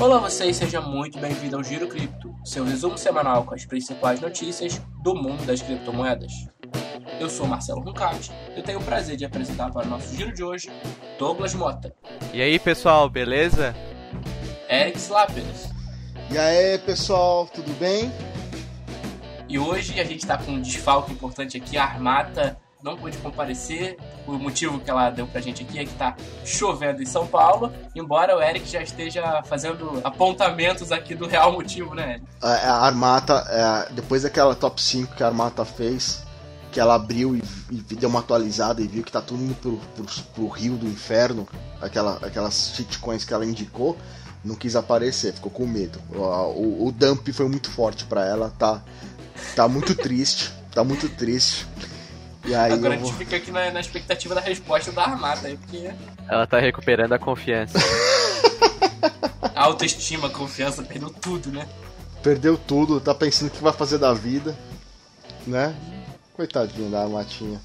Olá vocês, seja muito bem-vindo ao Giro Cripto, seu resumo semanal com as principais notícias do mundo das criptomoedas. Eu sou Marcelo Runcati e eu tenho o prazer de apresentar para o nosso giro de hoje Douglas Mota. E aí pessoal, beleza? Eric Slappers. E aí pessoal, tudo bem? E hoje a gente está com um desfalque importante aqui, a Armata não pôde comparecer. O motivo que ela deu pra gente aqui é que tá chovendo em São Paulo, embora o Eric já esteja fazendo apontamentos aqui do real motivo, né, Eric? A, Armata, é, depois daquela top 5 que a Armata fez, que ela abriu e, e, deu uma atualizada e viu que tá tudo indo pro, pro, pro rio do inferno, aquela, aquelas shitcoins que ela indicou, não quis aparecer, ficou com medo. O, o, o dump foi muito forte para ela, tá, tá muito triste, tá muito triste. E aí Agora a gente vou... fica aqui na, na, expectativa da resposta da armada aí, porque. Ela tá recuperando a confiança. a autoestima, a confiança, perdeu tudo, né? Perdeu tudo, tá pensando o que vai fazer da vida, né? Coitadinho da Armatinha.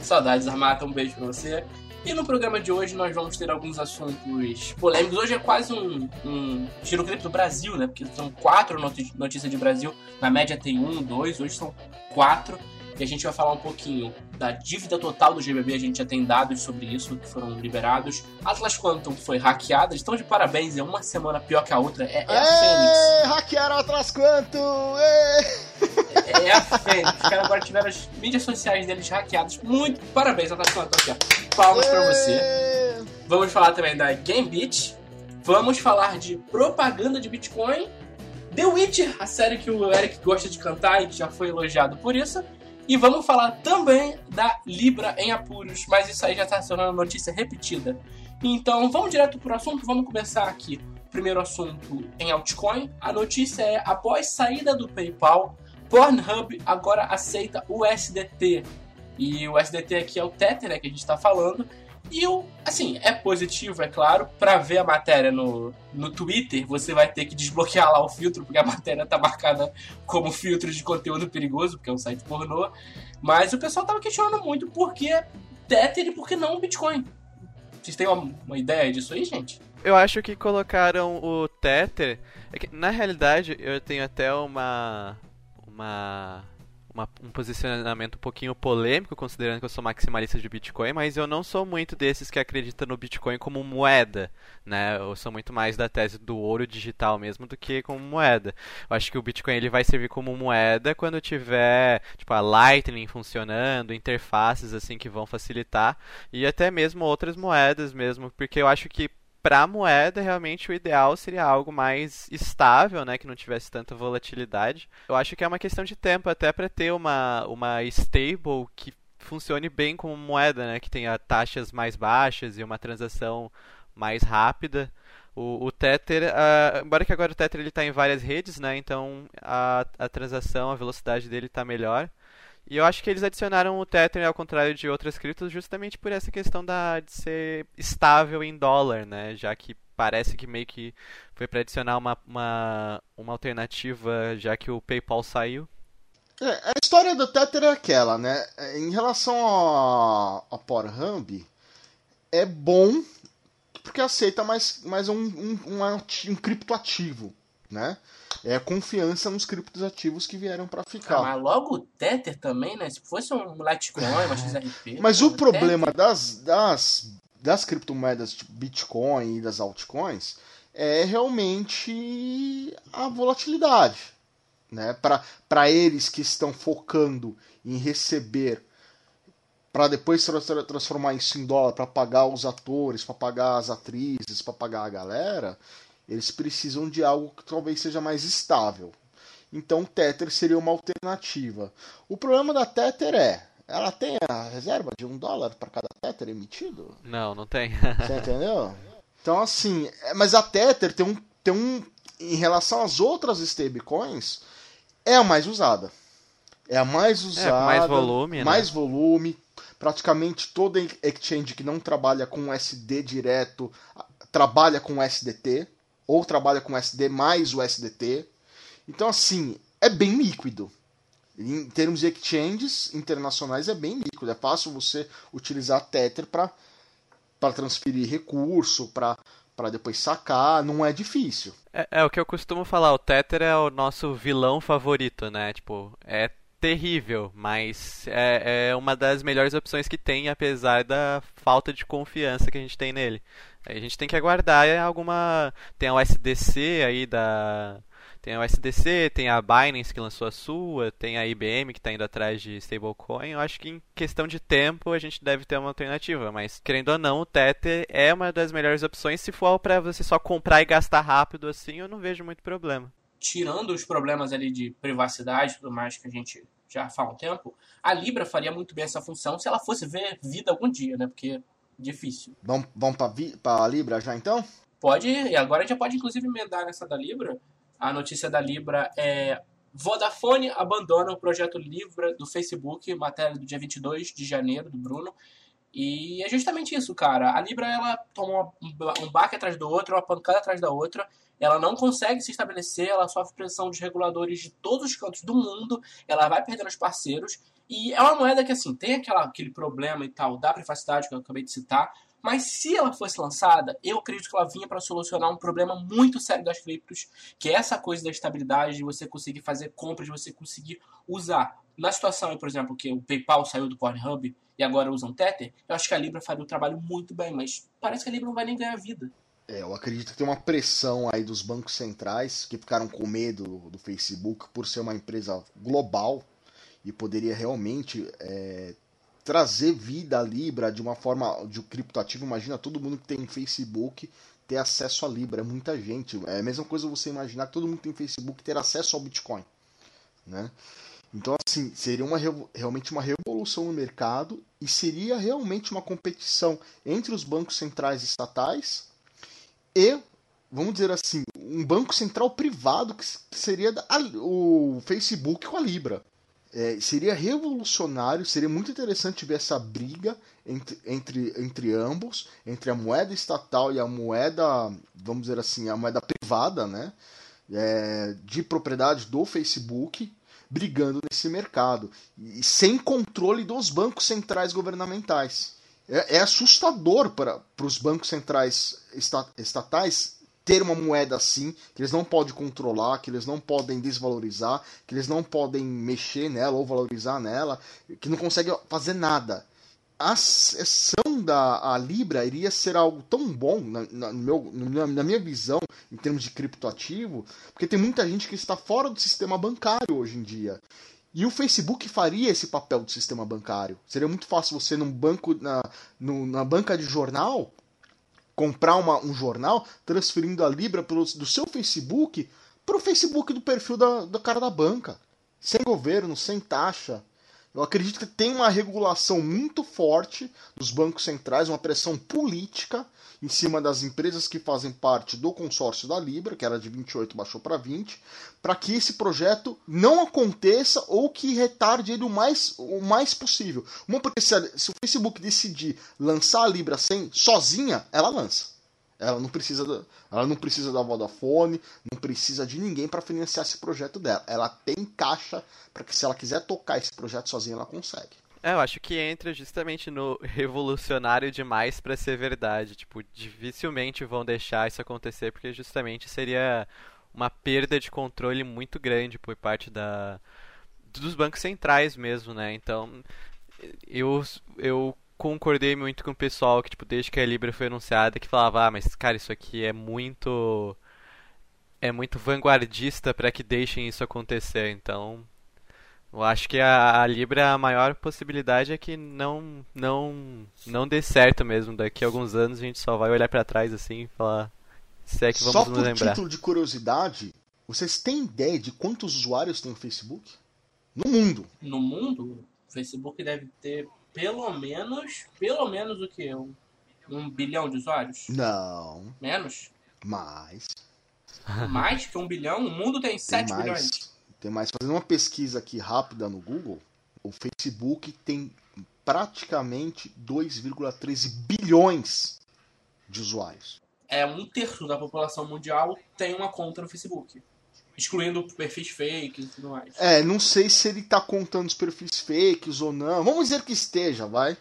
Saudades, Armata, um beijo pra você. E no programa de hoje nós vamos ter alguns assuntos polêmicos. Hoje é quase um, um tiro clipe do Brasil, né? Porque são quatro notícias de Brasil. Na média tem um, dois, hoje são quatro e a gente vai falar um pouquinho da dívida total do GBB, a gente já tem dados sobre isso que foram liberados. Atlas Quantum foi hackeada, estão de parabéns, é uma semana pior que a outra, é, é a Fênix. Hackearam Atlas Quantum! É, é a Fênix, os caras agora tiveram as mídias sociais deles hackeadas. Muito parabéns, Atlas Quantum, aqui, ó. Palmas pra você. Vamos falar também da Gambit, vamos falar de propaganda de Bitcoin The Witcher, a série que o Eric gosta de cantar e que já foi elogiado por isso. E vamos falar também da Libra em apuros, mas isso aí já está sendo uma notícia repetida. Então vamos direto para o assunto, vamos começar aqui. Primeiro assunto em altcoin. A notícia é: após saída do PayPal, Pornhub agora aceita o USDT. E o USDT aqui é o Tether né, que a gente está falando. E o, assim, é positivo, é claro. Para ver a matéria no, no Twitter, você vai ter que desbloquear lá o filtro, porque a matéria tá marcada como filtro de conteúdo perigoso, porque é um site pornô. Mas o pessoal tava questionando muito por que Tether e por que não Bitcoin. Vocês têm uma, uma ideia disso aí, gente? Eu acho que colocaram o Tether. É na realidade, eu tenho até uma. Uma uma, um posicionamento um pouquinho polêmico, considerando que eu sou maximalista de Bitcoin, mas eu não sou muito desses que acreditam no Bitcoin como moeda, né? Eu sou muito mais da tese do ouro digital mesmo do que como moeda. Eu acho que o Bitcoin ele vai servir como moeda quando tiver, tipo, a Lightning funcionando, interfaces assim que vão facilitar e até mesmo outras moedas mesmo, porque eu acho que para a moeda, realmente o ideal seria algo mais estável, né, que não tivesse tanta volatilidade. Eu acho que é uma questão de tempo até para ter uma, uma stable que funcione bem como moeda, né, que tenha taxas mais baixas e uma transação mais rápida. O, o Tether, uh, embora que agora o Tether está em várias redes, né, então a, a transação, a velocidade dele está melhor. E eu acho que eles adicionaram o Tether ao contrário de outras criptos justamente por essa questão da, de ser estável em dólar, né? Já que parece que meio que foi para adicionar uma, uma, uma alternativa já que o PayPal saiu. É, a história do Tether é aquela, né? Em relação a, a Pornhub, é bom porque aceita mais, mais um, um, um, um criptoativo, né? É a confiança nos criptoativos que vieram para ficar. Ah, mas logo o Tether também, né? Se fosse um Litecoin, uma XRP. Mas o problema das, das, das criptomoedas tipo Bitcoin e das altcoins é realmente a volatilidade. Né? Para eles que estão focando em receber para depois transformar isso em dólar para pagar os atores, para pagar as atrizes, para pagar a galera, eles precisam de algo que talvez seja mais estável. Então, Tether seria uma alternativa. O problema da Tether é, ela tem a reserva de um dólar para cada Tether emitido? Não, não tem. Você entendeu? Então, assim, é, mas a Tether tem um, tem um, em relação às outras stablecoins, é a mais usada. É a mais usada. É, mais volume, né? Mais volume. Praticamente toda exchange que não trabalha com SD direto trabalha com SDT ou trabalha com SD mais o SDT. Então, assim, é bem líquido. Em termos de exchanges internacionais, é bem líquido. É fácil você utilizar Tether para transferir recurso, para para depois sacar, não é difícil. É, é, o que eu costumo falar, o Tether é o nosso vilão favorito, né? Tipo, é terrível, mas é, é uma das melhores opções que tem, apesar da falta de confiança que a gente tem nele. A gente tem que aguardar alguma. Tem a USDC aí da. Tem a USDC, tem a Binance que lançou a sua, tem a IBM que está indo atrás de stablecoin. Eu acho que em questão de tempo a gente deve ter uma alternativa, mas querendo ou não, o Tether é uma das melhores opções. Se for para você só comprar e gastar rápido assim, eu não vejo muito problema. Tirando os problemas ali de privacidade e tudo mais que a gente já há um tempo, a Libra faria muito bem essa função se ela fosse ver vida algum dia, né? Porque difícil. Vamos, vamos para a Libra já então? Pode, e agora a gente já pode inclusive emendar nessa da Libra. A notícia da Libra é Vodafone abandona o projeto Libra do Facebook, matéria do dia 22 de janeiro, do Bruno. E é justamente isso, cara. A Libra ela tomou um baque atrás do outro, uma pancada atrás da outra. Ela não consegue se estabelecer, ela sofre pressão de reguladores de todos os cantos do mundo, ela vai perdendo os parceiros. E é uma moeda que, assim, tem aquela, aquele problema e tal da privacidade que eu acabei de citar, mas se ela fosse lançada, eu acredito que ela vinha para solucionar um problema muito sério das criptos, que é essa coisa da estabilidade, de você conseguir fazer compras, de você conseguir usar. Na situação, por exemplo, que o PayPal saiu do Pornhub e agora usa um Tether, eu acho que a Libra faria o trabalho muito bem, mas parece que a Libra não vai nem ganhar vida. É, eu acredito que tem uma pressão aí dos bancos centrais que ficaram com medo do Facebook por ser uma empresa global e poderia realmente é, trazer vida à Libra de uma forma de um criptoativo. Imagina todo mundo que tem Facebook ter acesso à Libra, é muita gente. É a mesma coisa você imaginar que todo mundo que tem Facebook ter acesso ao Bitcoin, né? Então, assim, seria uma, realmente uma revolução no mercado e seria realmente uma competição entre os bancos centrais estatais e, vamos dizer assim, um banco central privado que seria o Facebook com a Libra. É, seria revolucionário, seria muito interessante ver essa briga entre, entre, entre ambos, entre a moeda estatal e a moeda, vamos dizer assim, a moeda privada, né? É, de propriedade do Facebook, brigando nesse mercado, e sem controle dos bancos centrais governamentais. É, é assustador para os bancos centrais estatais ter uma moeda assim, que eles não podem controlar, que eles não podem desvalorizar, que eles não podem mexer nela ou valorizar nela, que não conseguem fazer nada. A sessão da a Libra iria ser algo tão bom, na, na, meu, na minha visão, em termos de criptoativo, porque tem muita gente que está fora do sistema bancário hoje em dia. E o Facebook faria esse papel do sistema bancário. Seria muito fácil você, num banco, na, no, na banca de jornal, comprar uma, um jornal transferindo a Libra pelo, do seu Facebook para o Facebook do perfil da, da cara da banca. Sem governo, sem taxa. Eu acredito que tem uma regulação muito forte dos bancos centrais, uma pressão política em cima das empresas que fazem parte do consórcio da Libra, que era de 28 baixou para 20, para que esse projeto não aconteça ou que retarde ele o mais, o mais possível. Uma porque se, a, se o Facebook decidir lançar a Libra sem sozinha, ela lança. Ela não precisa da, ela não precisa da Vodafone, não precisa de ninguém para financiar esse projeto dela. Ela tem caixa para que se ela quiser tocar esse projeto sozinha, ela consegue. É, eu acho que entra justamente no revolucionário demais para ser verdade. Tipo, dificilmente vão deixar isso acontecer porque justamente seria uma perda de controle muito grande por parte da dos bancos centrais mesmo, né? Então, eu eu concordei muito com o pessoal que tipo desde que a Libra foi anunciada que falava: "Ah, mas cara, isso aqui é muito é muito vanguardista para que deixem isso acontecer". Então, eu acho que a, a, Libra, a maior possibilidade é que não, não, não dê certo mesmo. Daqui a alguns anos a gente só vai olhar para trás assim e falar se é que vamos só nos lembrar. Só por título de curiosidade, vocês têm ideia de quantos usuários tem o Facebook? No mundo. No mundo, o Facebook deve ter pelo menos, pelo menos o que? Um, um bilhão de usuários? Não. Menos? Mais. Mais que um bilhão? O mundo tem, tem 7 mais. bilhões. Tem mais. Fazendo uma pesquisa aqui rápida no Google, o Facebook tem praticamente 2,13 bilhões de usuários. É um terço da população mundial tem uma conta no Facebook. Excluindo perfis fakes e tudo mais. É, não sei se ele está contando os perfis fakes ou não. Vamos dizer que esteja, vai.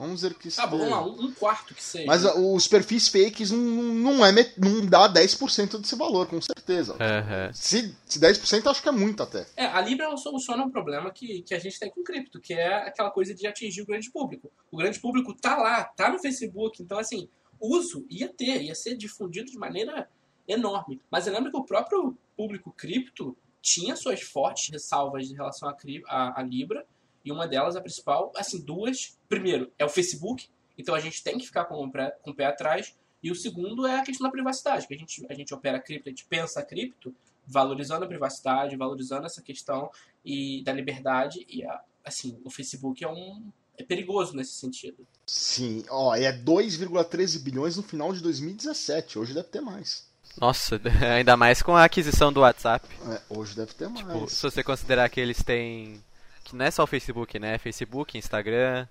Vamos dizer que Tá bom, lá, um, um quarto que seja. Mas os perfis fakes não, não, é, não dá 10% desse valor, com certeza. Uhum. Se, se 10% acho que é muito até. É, a Libra ela soluciona um problema que, que a gente tem com cripto, que é aquela coisa de atingir o grande público. O grande público tá lá, tá no Facebook, então assim, uso ia ter, ia ser difundido de maneira enorme. Mas eu lembro que o próprio público cripto tinha suas fortes ressalvas em relação à a, a Libra, e uma delas, a principal, assim, duas. Primeiro, é o Facebook, então a gente tem que ficar com o, pé, com o pé atrás. E o segundo é a questão da privacidade, que a gente, a gente opera cripto, a gente pensa cripto, valorizando a privacidade, valorizando essa questão e da liberdade. E, assim, o Facebook é um. É perigoso nesse sentido. Sim, ó, é 2,13 bilhões no final de 2017. Hoje deve ter mais. Nossa, ainda mais com a aquisição do WhatsApp. É, hoje deve ter tipo, mais. Se você considerar que eles têm que não é só o Facebook, né? Facebook, Instagram,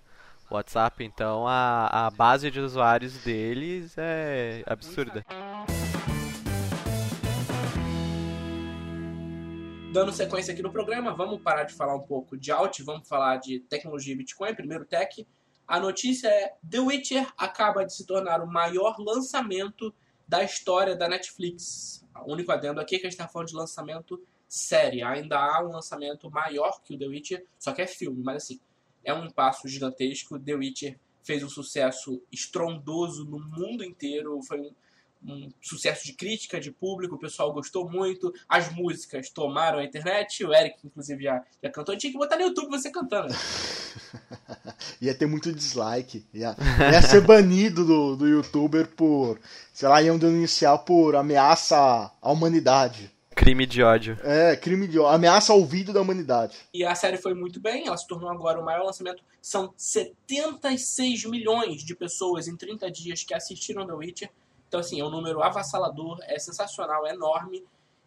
WhatsApp, então a, a base de usuários deles é absurda. Dando sequência aqui no programa, vamos parar de falar um pouco de alt, vamos falar de tecnologia Bitcoin, primeiro tech. A notícia é The Witcher acaba de se tornar o maior lançamento da história da Netflix. O único adendo aqui é que a gente está falando de lançamento série. Ainda há um lançamento maior que o The Witcher, só que é filme, mas assim, é um passo gigantesco. The Witcher fez um sucesso estrondoso no mundo inteiro, foi um, um sucesso de crítica, de público, o pessoal gostou muito, as músicas tomaram a internet, o Eric, inclusive, já, já cantou, tinha que botar no YouTube você cantando. ia ter muito dislike, ia, ia ser banido do, do youtuber por, sei lá, iam denunciar por ameaça à humanidade. Crime de ódio. É, crime de ódio. Ameaça ao ouvido da humanidade. E a série foi muito bem, ela se tornou agora o maior lançamento. São 76 milhões de pessoas em 30 dias que assistiram The Witcher. Então, assim, é um número avassalador, é sensacional, é enorme.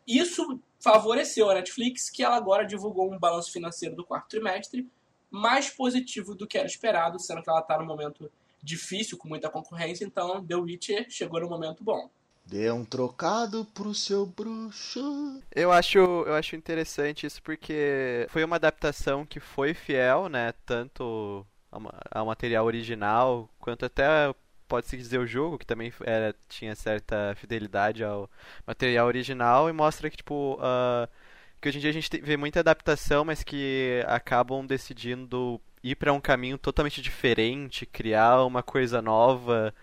Isso favoreceu a Netflix, que ela agora divulgou um balanço financeiro do quarto trimestre mais positivo do que era esperado, sendo que ela está num momento difícil, com muita concorrência. Então, The Witcher chegou no momento bom. Dê um trocado pro seu bruxo. Eu acho, eu acho interessante isso porque foi uma adaptação que foi fiel, né? Tanto ao material original, quanto até pode-se dizer o jogo, que também era, tinha certa fidelidade ao material original, e mostra que, tipo, uh, que hoje em dia a gente vê muita adaptação, mas que acabam decidindo ir para um caminho totalmente diferente, criar uma coisa nova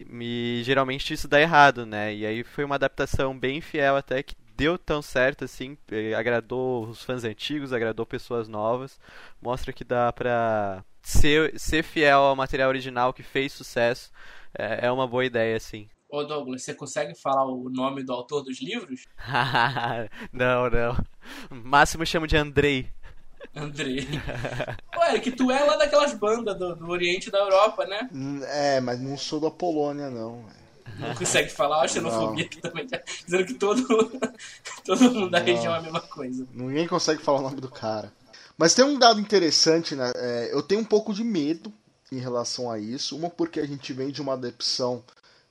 e geralmente isso dá errado, né? E aí foi uma adaptação bem fiel até que deu tão certo assim, eh, agradou os fãs antigos, agradou pessoas novas, mostra que dá pra ser, ser fiel ao material original que fez sucesso, é, é uma boa ideia, assim. Ô Douglas, você consegue falar o nome do autor dos livros? não, não. Máximo chamo de Andrei. Andrei. Ué, que tu é lá daquelas bandas do, do Oriente da Europa, né? É, mas não sou da Polônia, não. Não consegue falar, a xenofobia aqui também. Tá dizendo que todo, todo mundo da não. região é a mesma coisa. Ninguém consegue falar o nome do cara. Mas tem um dado interessante, né? É, eu tenho um pouco de medo em relação a isso. Uma porque a gente vem de uma adaptação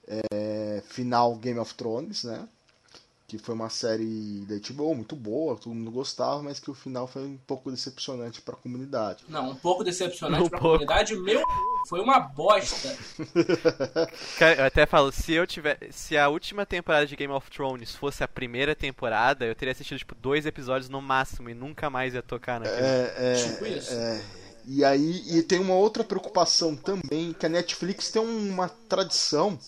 é, final Game of Thrones, né? Que foi uma série da HBO muito boa, todo mundo gostava, mas que o final foi um pouco decepcionante para a comunidade. Não, um pouco decepcionante um para a comunidade, meu, foi uma bosta. Cara, eu até falo, se eu tiver, se a última temporada de Game of Thrones fosse a primeira temporada, eu teria assistido tipo dois episódios no máximo e nunca mais ia tocar naquele. É, é, tipo isso. É, e aí e tem uma outra preocupação também, que a Netflix tem uma tradição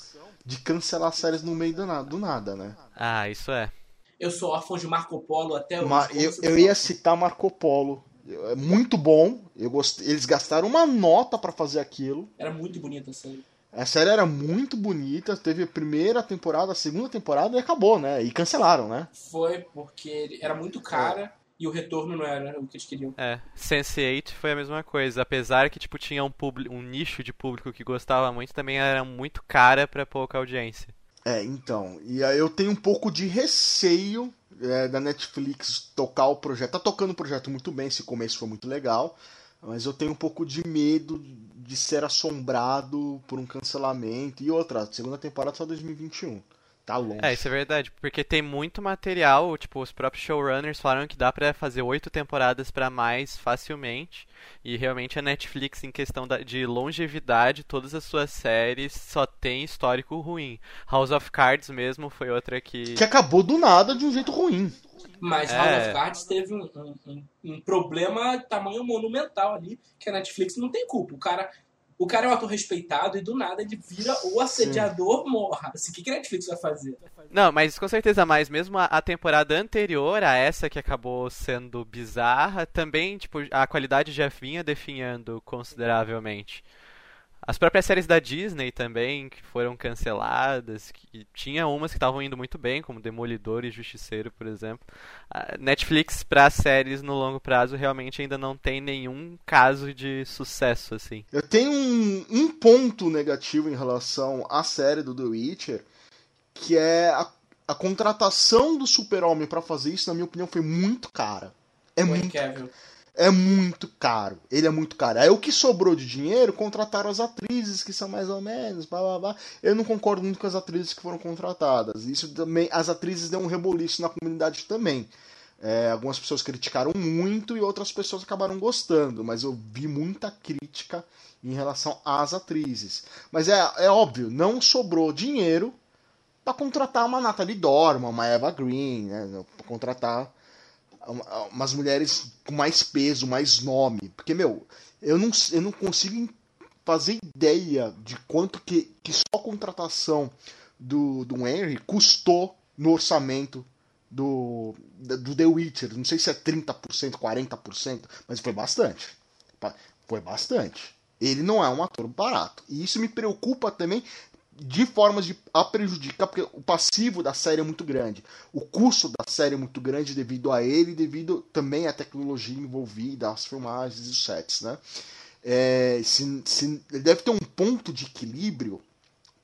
de cancelar séries no meio do nada, do nada né? Ah, isso é. Eu sou órfão de Marco Polo até hoje. eu, eu ia citar Marco Polo. É muito bom. Eu gostei. Eles gastaram uma nota para fazer aquilo. Era muito bonita a série. A série era muito bonita, teve a primeira temporada, a segunda temporada e acabou, né? E cancelaram, né? Foi porque era muito cara e o retorno não era o que eles queriam. É, Sense8 foi a mesma coisa, apesar que tipo tinha um, um nicho de público que gostava muito, também era muito cara para pouca audiência. É, então, e aí eu tenho um pouco de receio é, da Netflix tocar o projeto. Tá tocando o projeto muito bem, esse começo foi muito legal, mas eu tenho um pouco de medo de ser assombrado por um cancelamento. E outra, segunda temporada só 2021. Tá longe. É, isso é verdade, porque tem muito material, tipo, os próprios showrunners falaram que dá pra fazer oito temporadas pra mais facilmente, e realmente a Netflix, em questão de longevidade, todas as suas séries só tem histórico ruim. House of Cards mesmo foi outra que... Que acabou do nada de um jeito ruim. Mas House of Cards teve um, um, um, problema tamanho monumental ali, que a Netflix não tem culpa. O cara o cara é um ator respeitado e do nada ele vira o assediador Sim. morra. Assim, o que, que a Netflix vai fazer? Não, mas com certeza mais. Mesmo a, a, temporada anterior a essa que acabou sendo bizarra, também, tipo, a qualidade já vinha definhando consideravelmente. As próprias séries da Disney também, que foram canceladas, que tinha umas que estavam indo muito bem, como Demolidor e Justiceiro, por exemplo. A Netflix, para séries no longo prazo, realmente ainda não tem nenhum caso de sucesso, assim. Eu tenho um, um ponto negativo em relação à série do The Witcher, que é a, a contratação do Super-Homem para fazer isso, na minha opinião, foi muito cara. É foi muito é muito caro. Ele é muito caro. Aí o que sobrou de dinheiro, contrataram as atrizes, que são mais ou menos, blá blá blá. Eu não concordo muito com as atrizes que foram contratadas. Isso também, as atrizes deu um reboliço na comunidade também. É, algumas pessoas criticaram muito e outras pessoas acabaram gostando, mas eu vi muita crítica em relação às atrizes. Mas é, é óbvio, não sobrou dinheiro para contratar uma Natalie Dorman, uma Eva Green, né, para contratar umas mulheres com mais peso, mais nome. Porque, meu, eu não, eu não consigo fazer ideia de quanto que, que só a contratação do, do Henry custou no orçamento do, do The Witcher. Não sei se é 30%, 40%, mas foi bastante. Foi bastante. Ele não é um ator barato. E isso me preocupa também de formas de a prejudicar, porque o passivo da série é muito grande. O custo da série é muito grande devido a ele, devido também à tecnologia envolvida, às filmagens e os sets, né? É, se, se, deve ter um ponto de equilíbrio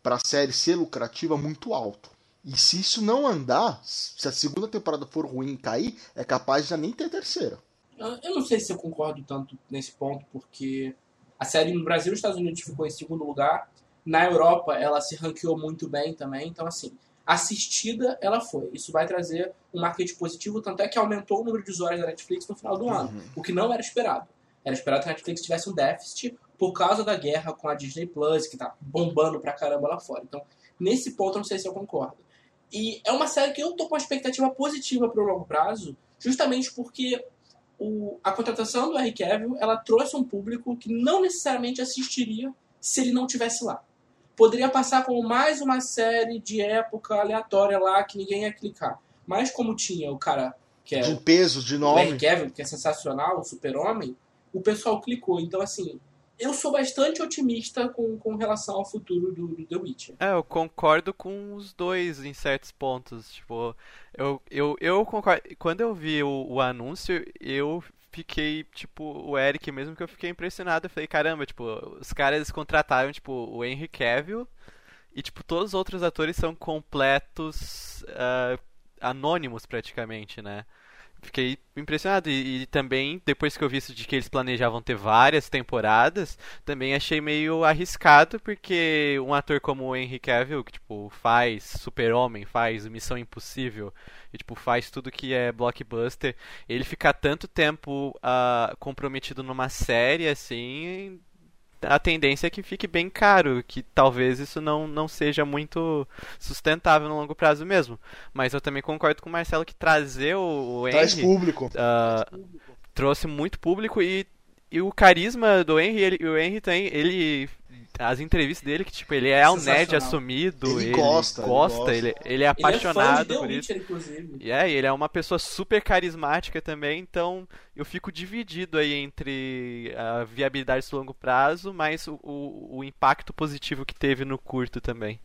para a série ser lucrativa muito alto. E se isso não andar, se a segunda temporada for ruim e cair, é capaz de já nem ter terceira. Eu não sei se eu concordo tanto nesse ponto, porque a série no Brasil e nos Estados Unidos ficou em segundo lugar na Europa, ela se ranqueou muito bem também. Então, assim, assistida ela foi. Isso vai trazer um marketing positivo, tanto é que aumentou o número de usuários da Netflix no final do ano, uhum. o que não era esperado. Era esperado que a Netflix tivesse um déficit por causa da guerra com a Disney Plus, que tá bombando pra caramba lá fora. Então, nesse ponto, eu não sei se eu concordo. E é uma série que eu tô com uma expectativa positiva pro longo prazo, justamente porque o, a contratação do Henry Cavill, ela trouxe um público que não necessariamente assistiria se ele não tivesse lá poderia passar como mais uma série de época aleatória lá que ninguém ia clicar. Mas como tinha o cara que é de peso, de nome, o Kevin, que é sensacional, o Super-Homem, o pessoal clicou. Então assim, eu sou bastante otimista com, com relação ao futuro do, do The Witcher. É, eu concordo com os dois em certos pontos. Tipo, eu, eu, eu concordo. Quando eu vi o, o anúncio, eu fiquei, tipo, o Eric mesmo que eu fiquei impressionado. Eu falei, caramba, tipo, os caras contrataram, tipo, o Henry Cavill e, tipo, todos os outros atores são completos uh, anônimos praticamente, né? Fiquei impressionado. E, e, também, depois que eu vi isso de que eles planejavam ter várias temporadas, também achei meio arriscado, porque um ator como o Henry Cavill, que tipo, faz Super-Homem, faz Missão Impossível, e tipo, faz tudo que é blockbuster, ele ficar tanto tempo uh, comprometido numa série assim a tendência é que fique bem caro, que talvez isso não, não seja muito sustentável no longo prazo mesmo. Mas eu também concordo com o Marcelo que trazer o, o Traz Henry, público. Uh, trouxe muito público e, e o carisma do Henry, ele, o Henry tem, ele as entrevistas dele, que tipo, ele é um nerd assumido, ele, ele gosta, gosta, ele, ele, ele é apaixonado ele é por isso. Witcher, e é, ele é uma pessoa super carismática também, então eu fico dividido aí entre a viabilidade do longo prazo, mas o, o, o impacto positivo que teve no curto também.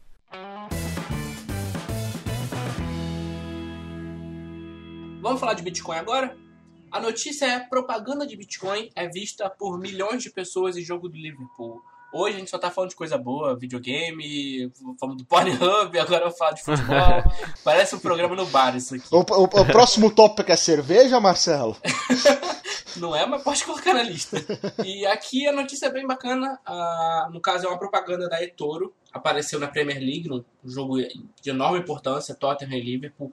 Vamos falar de Bitcoin agora? A notícia é: propaganda de Bitcoin é vista por milhões de pessoas em jogo do Liverpool. Hoje a gente só tá falando de coisa boa, videogame, falando do Pornhub, agora eu falo de futebol. Parece um programa no bar isso aqui. O, o, o próximo tópico é cerveja, Marcelo? Não é, mas pode colocar na lista. E aqui a notícia é bem bacana. Ah, no caso, é uma propaganda da eToro. apareceu na Premier League, um jogo de enorme importância, Tottenham e Liverpool.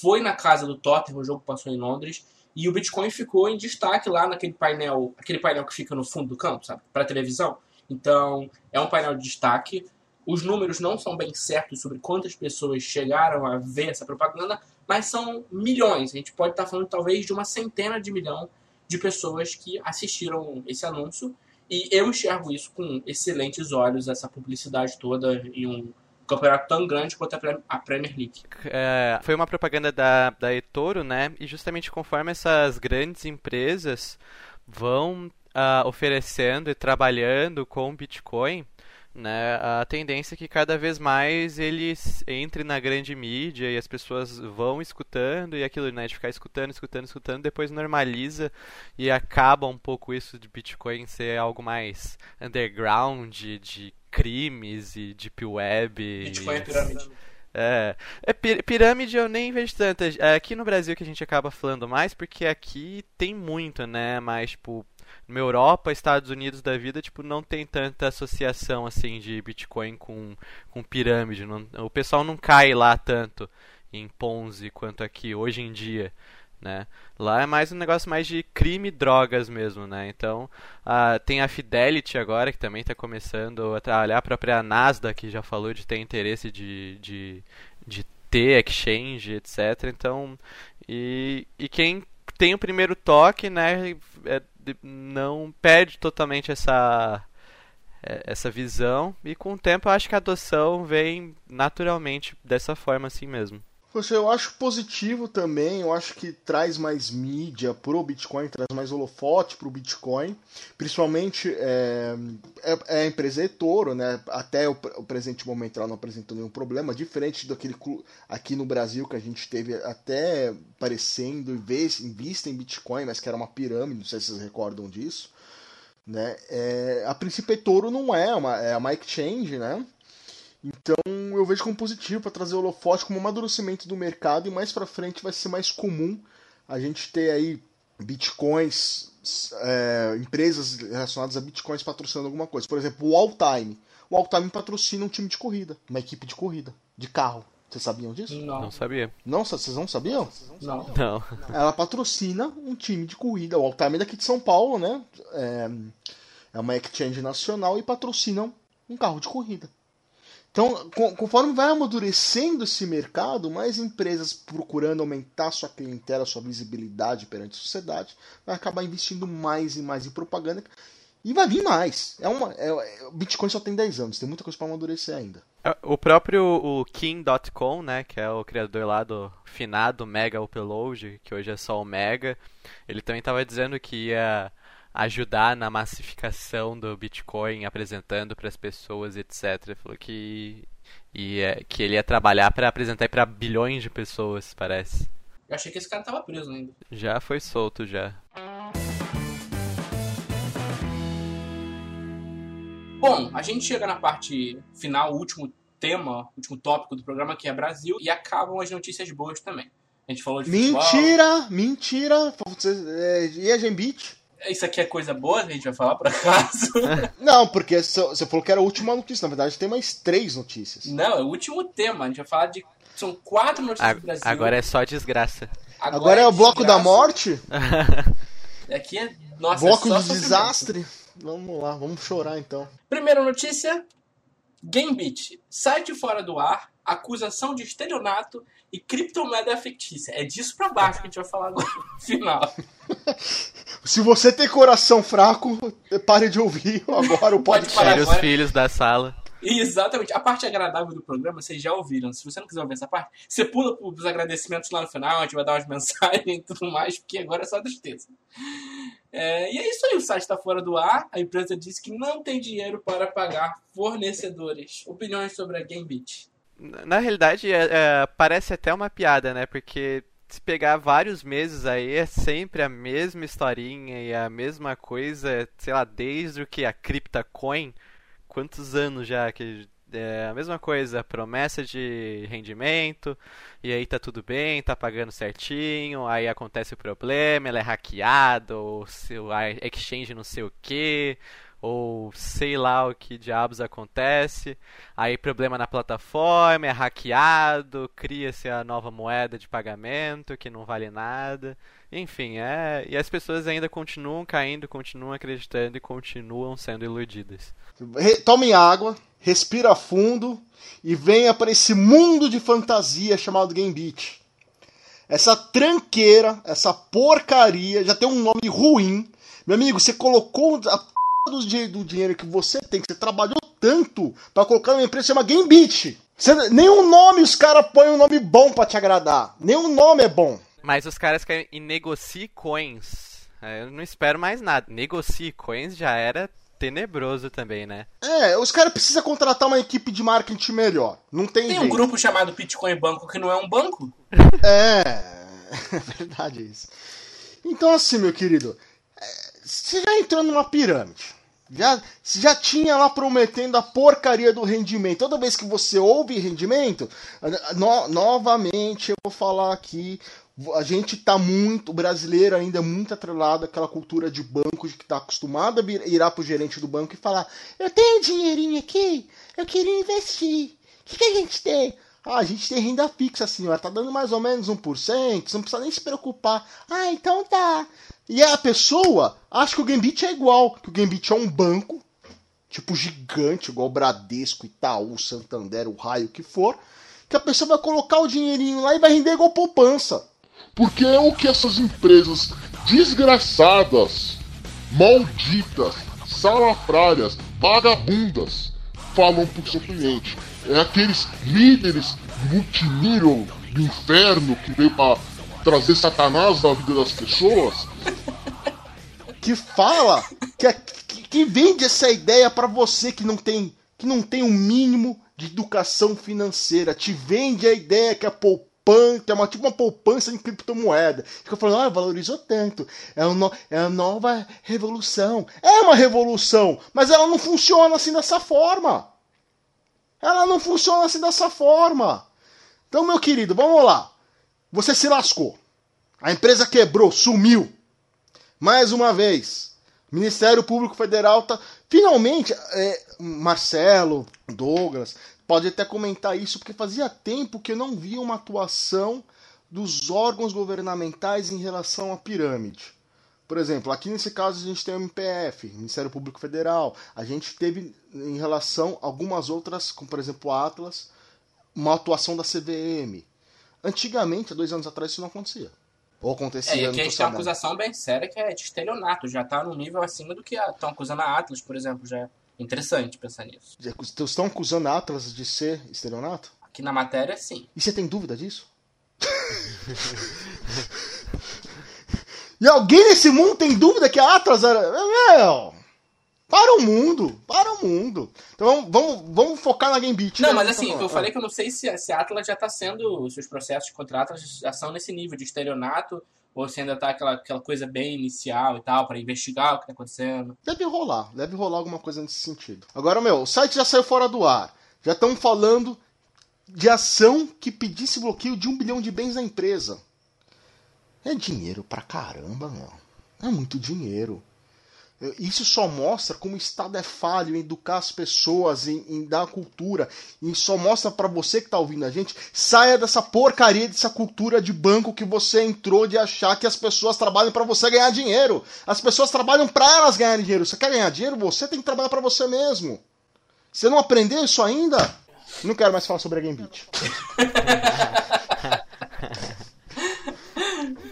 Foi na casa do Tottenham, o jogo passou em Londres. E o Bitcoin ficou em destaque lá naquele painel, aquele painel que fica no fundo do campo, sabe? Para televisão. Então, é um painel de destaque. Os números não são bem certos sobre quantas pessoas chegaram a ver essa propaganda, mas são milhões. A gente pode estar falando talvez de uma centena de milhão de pessoas que assistiram esse anúncio. E eu enxergo isso com excelentes olhos, essa publicidade toda em um campeonato tão grande quanto a Premier League. É, foi uma propaganda da, da eToro, né? E justamente conforme essas grandes empresas vão uh, oferecendo e trabalhando com Bitcoin, né, a tendência é que cada vez mais ele entre na grande mídia e as pessoas vão escutando e aquilo, né, de ficar escutando, escutando, escutando, depois normaliza e acaba um pouco isso de Bitcoin ser algo mais underground, de crimes e deep web. Bitcoin é pirâmide. É, é pirâmide eu nem vejo tanta. É aqui no Brasil que a gente acaba falando mais, porque aqui tem muito, né? Mas, tipo, na Europa, Estados Unidos da vida, tipo, não tem tanta associação assim de Bitcoin com, com pirâmide. Não, o pessoal não cai lá tanto em Ponzi quanto aqui hoje em dia. Né? Lá é mais um negócio mais de crime e drogas mesmo, né? Então, uh, tem a Fidelity agora, que também está começando a trabalhar, a própria Nasdaq, que já falou de ter interesse de, de, de ter exchange, etc. Então, e, e quem tem o primeiro toque, né, é, não perde totalmente essa é, essa visão e com o tempo eu acho que a adoção vem naturalmente dessa forma assim mesmo. Eu acho positivo também, eu acho que traz mais mídia pro Bitcoin, traz mais holofote pro Bitcoin. Principalmente é, é, é a empresa eToro, né? Até o, o, presente momento ela não apresentou nenhum problema, diferente daquele aqui no Brasil que a gente teve até parecendo em vista em Bitcoin, mas que era uma pirâmide, não sei se vocês recordam disso. Né? É, a princípio eToro não é uma, é uma exchange, né? Então eu vejo como positivo para trazer o holofote como um amadurecimento do mercado e mais para frente vai ser mais comum a gente ter aí bitcoins, é, empresas relacionadas a bitcoins patrocinando alguma coisa. Por exemplo, o Alltime. O Alltime patrocina um time de corrida, uma equipe de corrida, de carro. Vocês sabiam disso? Não. Não sabia. Não, vocês não sabiam? Não. Não. Ela patrocina um time de corrida. O Alltime é daqui de São Paulo, né? É, é uma exchange nacional e patrocinam um carro de corrida. Então, conforme vai amadurecendo esse mercado, mais empresas procurando aumentar sua clientela, sua visibilidade perante a sociedade, vai acabar investindo mais e mais em propaganda. E vai vir mais. É uma, é, é Bitcoin só tem 10 anos, tem muita coisa para amadurecer ainda. É, o próprio o King.com, né, que é o criador lá do finado Mega Upload, que hoje é só o Mega, ele também estava dizendo que ia ajudar na massificação do Bitcoin, apresentando para as pessoas, etc. Ele falou que ia, que ele ia trabalhar para apresentar para bilhões de pessoas, parece. Eu achei que esse cara tava preso ainda. Já foi solto já. Bom, a gente chega na parte final, o último tema, último tópico do programa que é Brasil e acabam as notícias boas também. A gente falou de Mentira, futebol. mentira. E a Gembit? Isso aqui é coisa boa, a gente vai falar por acaso? Não, porque você falou que era a última notícia. Na verdade, tem mais três notícias. Não, é o último tema. A gente vai falar de. São quatro notícias a, do Brasil. Agora é só desgraça. Agora, Agora é, é o bloco desgraça. da morte? Aqui é. Nossa, bloco é de desastre. Vamos lá, vamos chorar então. Primeira notícia: Gambit. Site fora do ar, acusação de estelionato e criptomoeda fictícia. É disso pra baixo que a gente vai falar no final. Se você tem coração fraco, pare de ouvir agora o podcast. Tire os filhos da sala. Exatamente. A parte agradável do programa, vocês já ouviram. Se você não quiser ouvir essa parte, você pula os agradecimentos lá no final, a gente vai dar umas mensagens e tudo mais, porque agora é só tristeza. É, e é isso aí, o site está fora do ar. A empresa disse que não tem dinheiro para pagar fornecedores. Opiniões sobre a Gamebit. Na realidade, é, é, parece até uma piada, né? Porque se pegar vários meses aí, é sempre a mesma historinha e a mesma coisa, sei lá, desde o que a CryptoCoin, quantos anos já que é a mesma coisa, promessa de rendimento, e aí tá tudo bem, tá pagando certinho, aí acontece o problema, ela é hackeada, ou seu, exchange não sei o que, ou sei lá o que diabos acontece. Aí problema na plataforma, é hackeado, cria-se a nova moeda de pagamento que não vale nada. Enfim, é. E as pessoas ainda continuam caindo, continuam acreditando e continuam sendo iludidas. Tome água, respira fundo e venha para esse mundo de fantasia chamado Game Beat. Essa tranqueira, essa porcaria, já tem um nome ruim. Meu amigo, você colocou a do, do dinheiro que você tem, que você trabalhou tanto para colocar numa empresa que chama Game Beat. Você, nenhum nome os caras põem um nome bom para te agradar. Nenhum nome é bom. Mas os caras querem e negocie coins. É, eu não espero mais nada. Negocie coins já era tenebroso também, né? É, os caras precisam contratar uma equipe de marketing melhor. Não tem, Tem jeito. um grupo chamado Bitcoin Banco que não é um banco? É, é verdade isso. Então assim, meu querido, é, você já entrou numa pirâmide. Já, já tinha lá prometendo a porcaria do rendimento. Toda vez que você ouve rendimento, no, novamente eu vou falar aqui a gente tá muito, o brasileiro ainda é muito atrelado àquela cultura de banco, de que tá acostumado a ir pro gerente do banco e falar: Eu tenho dinheirinho aqui, eu queria investir. O que, que a gente tem? Ah, a gente tem renda fixa, senhora, tá dando mais ou menos 1%, você não precisa nem se preocupar. Ah, então tá. E a pessoa acha que o Gambit é igual, que o Gambit é um banco, tipo gigante, igual Bradesco, Itaú, Santander, o raio que for, que a pessoa vai colocar o dinheirinho lá e vai render igual poupança. Porque é o que essas empresas desgraçadas, malditas, salafrárias, vagabundas falam pro seu cliente. É aqueles líderes multinível do inferno que veio para trazer Satanás na vida das pessoas. Que fala que, que, que vende essa ideia para você que não tem que não tem um mínimo de educação financeira. Te vende a ideia que a poupança poupança, é uma, tipo uma poupança em criptomoeda. Fica falando, ah, valorizou tanto. É, um, é a nova revolução. É uma revolução, mas ela não funciona assim dessa forma. Ela não funciona assim dessa forma. Então, meu querido, vamos lá. Você se lascou. A empresa quebrou, sumiu. Mais uma vez. Ministério Público Federal tá. Finalmente, é, Marcelo, Douglas, pode até comentar isso, porque fazia tempo que eu não via uma atuação dos órgãos governamentais em relação à pirâmide. Por exemplo, aqui nesse caso a gente tem o MPF, Ministério Público Federal. A gente teve em relação a algumas outras, como por exemplo o Atlas, uma atuação da CVM. Antigamente, há dois anos atrás, isso não acontecia. Ou acontecia. É, e aqui a gente tem uma acusação bem séria que é de estelionato. Já está no nível acima do que estão acusando a Atlas, por exemplo. Já Interessante pensar nisso. Vocês estão acusando a Atlas de ser estelionato? Aqui na matéria, sim. E você tem dúvida disso? e alguém nesse mundo tem dúvida que a Atlas era. Meu! Para o mundo! Para o mundo! Então vamos, vamos focar na Game Beat. Não, né? mas assim, eu falei que eu não sei se, se a Atlas já está sendo. Se os processos contra a Atlas já são nesse nível de estelionato ou se ainda tá aquela, aquela coisa bem inicial e tal, para investigar o que tá acontecendo. Deve rolar, deve rolar alguma coisa nesse sentido. Agora, meu, o site já saiu fora do ar. Já estão falando de ação que pedisse bloqueio de um bilhão de bens da empresa. É dinheiro pra caramba, meu. É muito dinheiro. Isso só mostra como o Estado é falho em educar as pessoas, em, em dar cultura. E só mostra para você que está ouvindo a gente, saia dessa porcaria, dessa cultura de banco que você entrou de achar que as pessoas trabalham para você ganhar dinheiro. As pessoas trabalham para elas ganharem dinheiro. Você quer ganhar dinheiro? Você tem que trabalhar para você mesmo. Você não aprendeu isso ainda? Não quero mais falar sobre a Game Beat.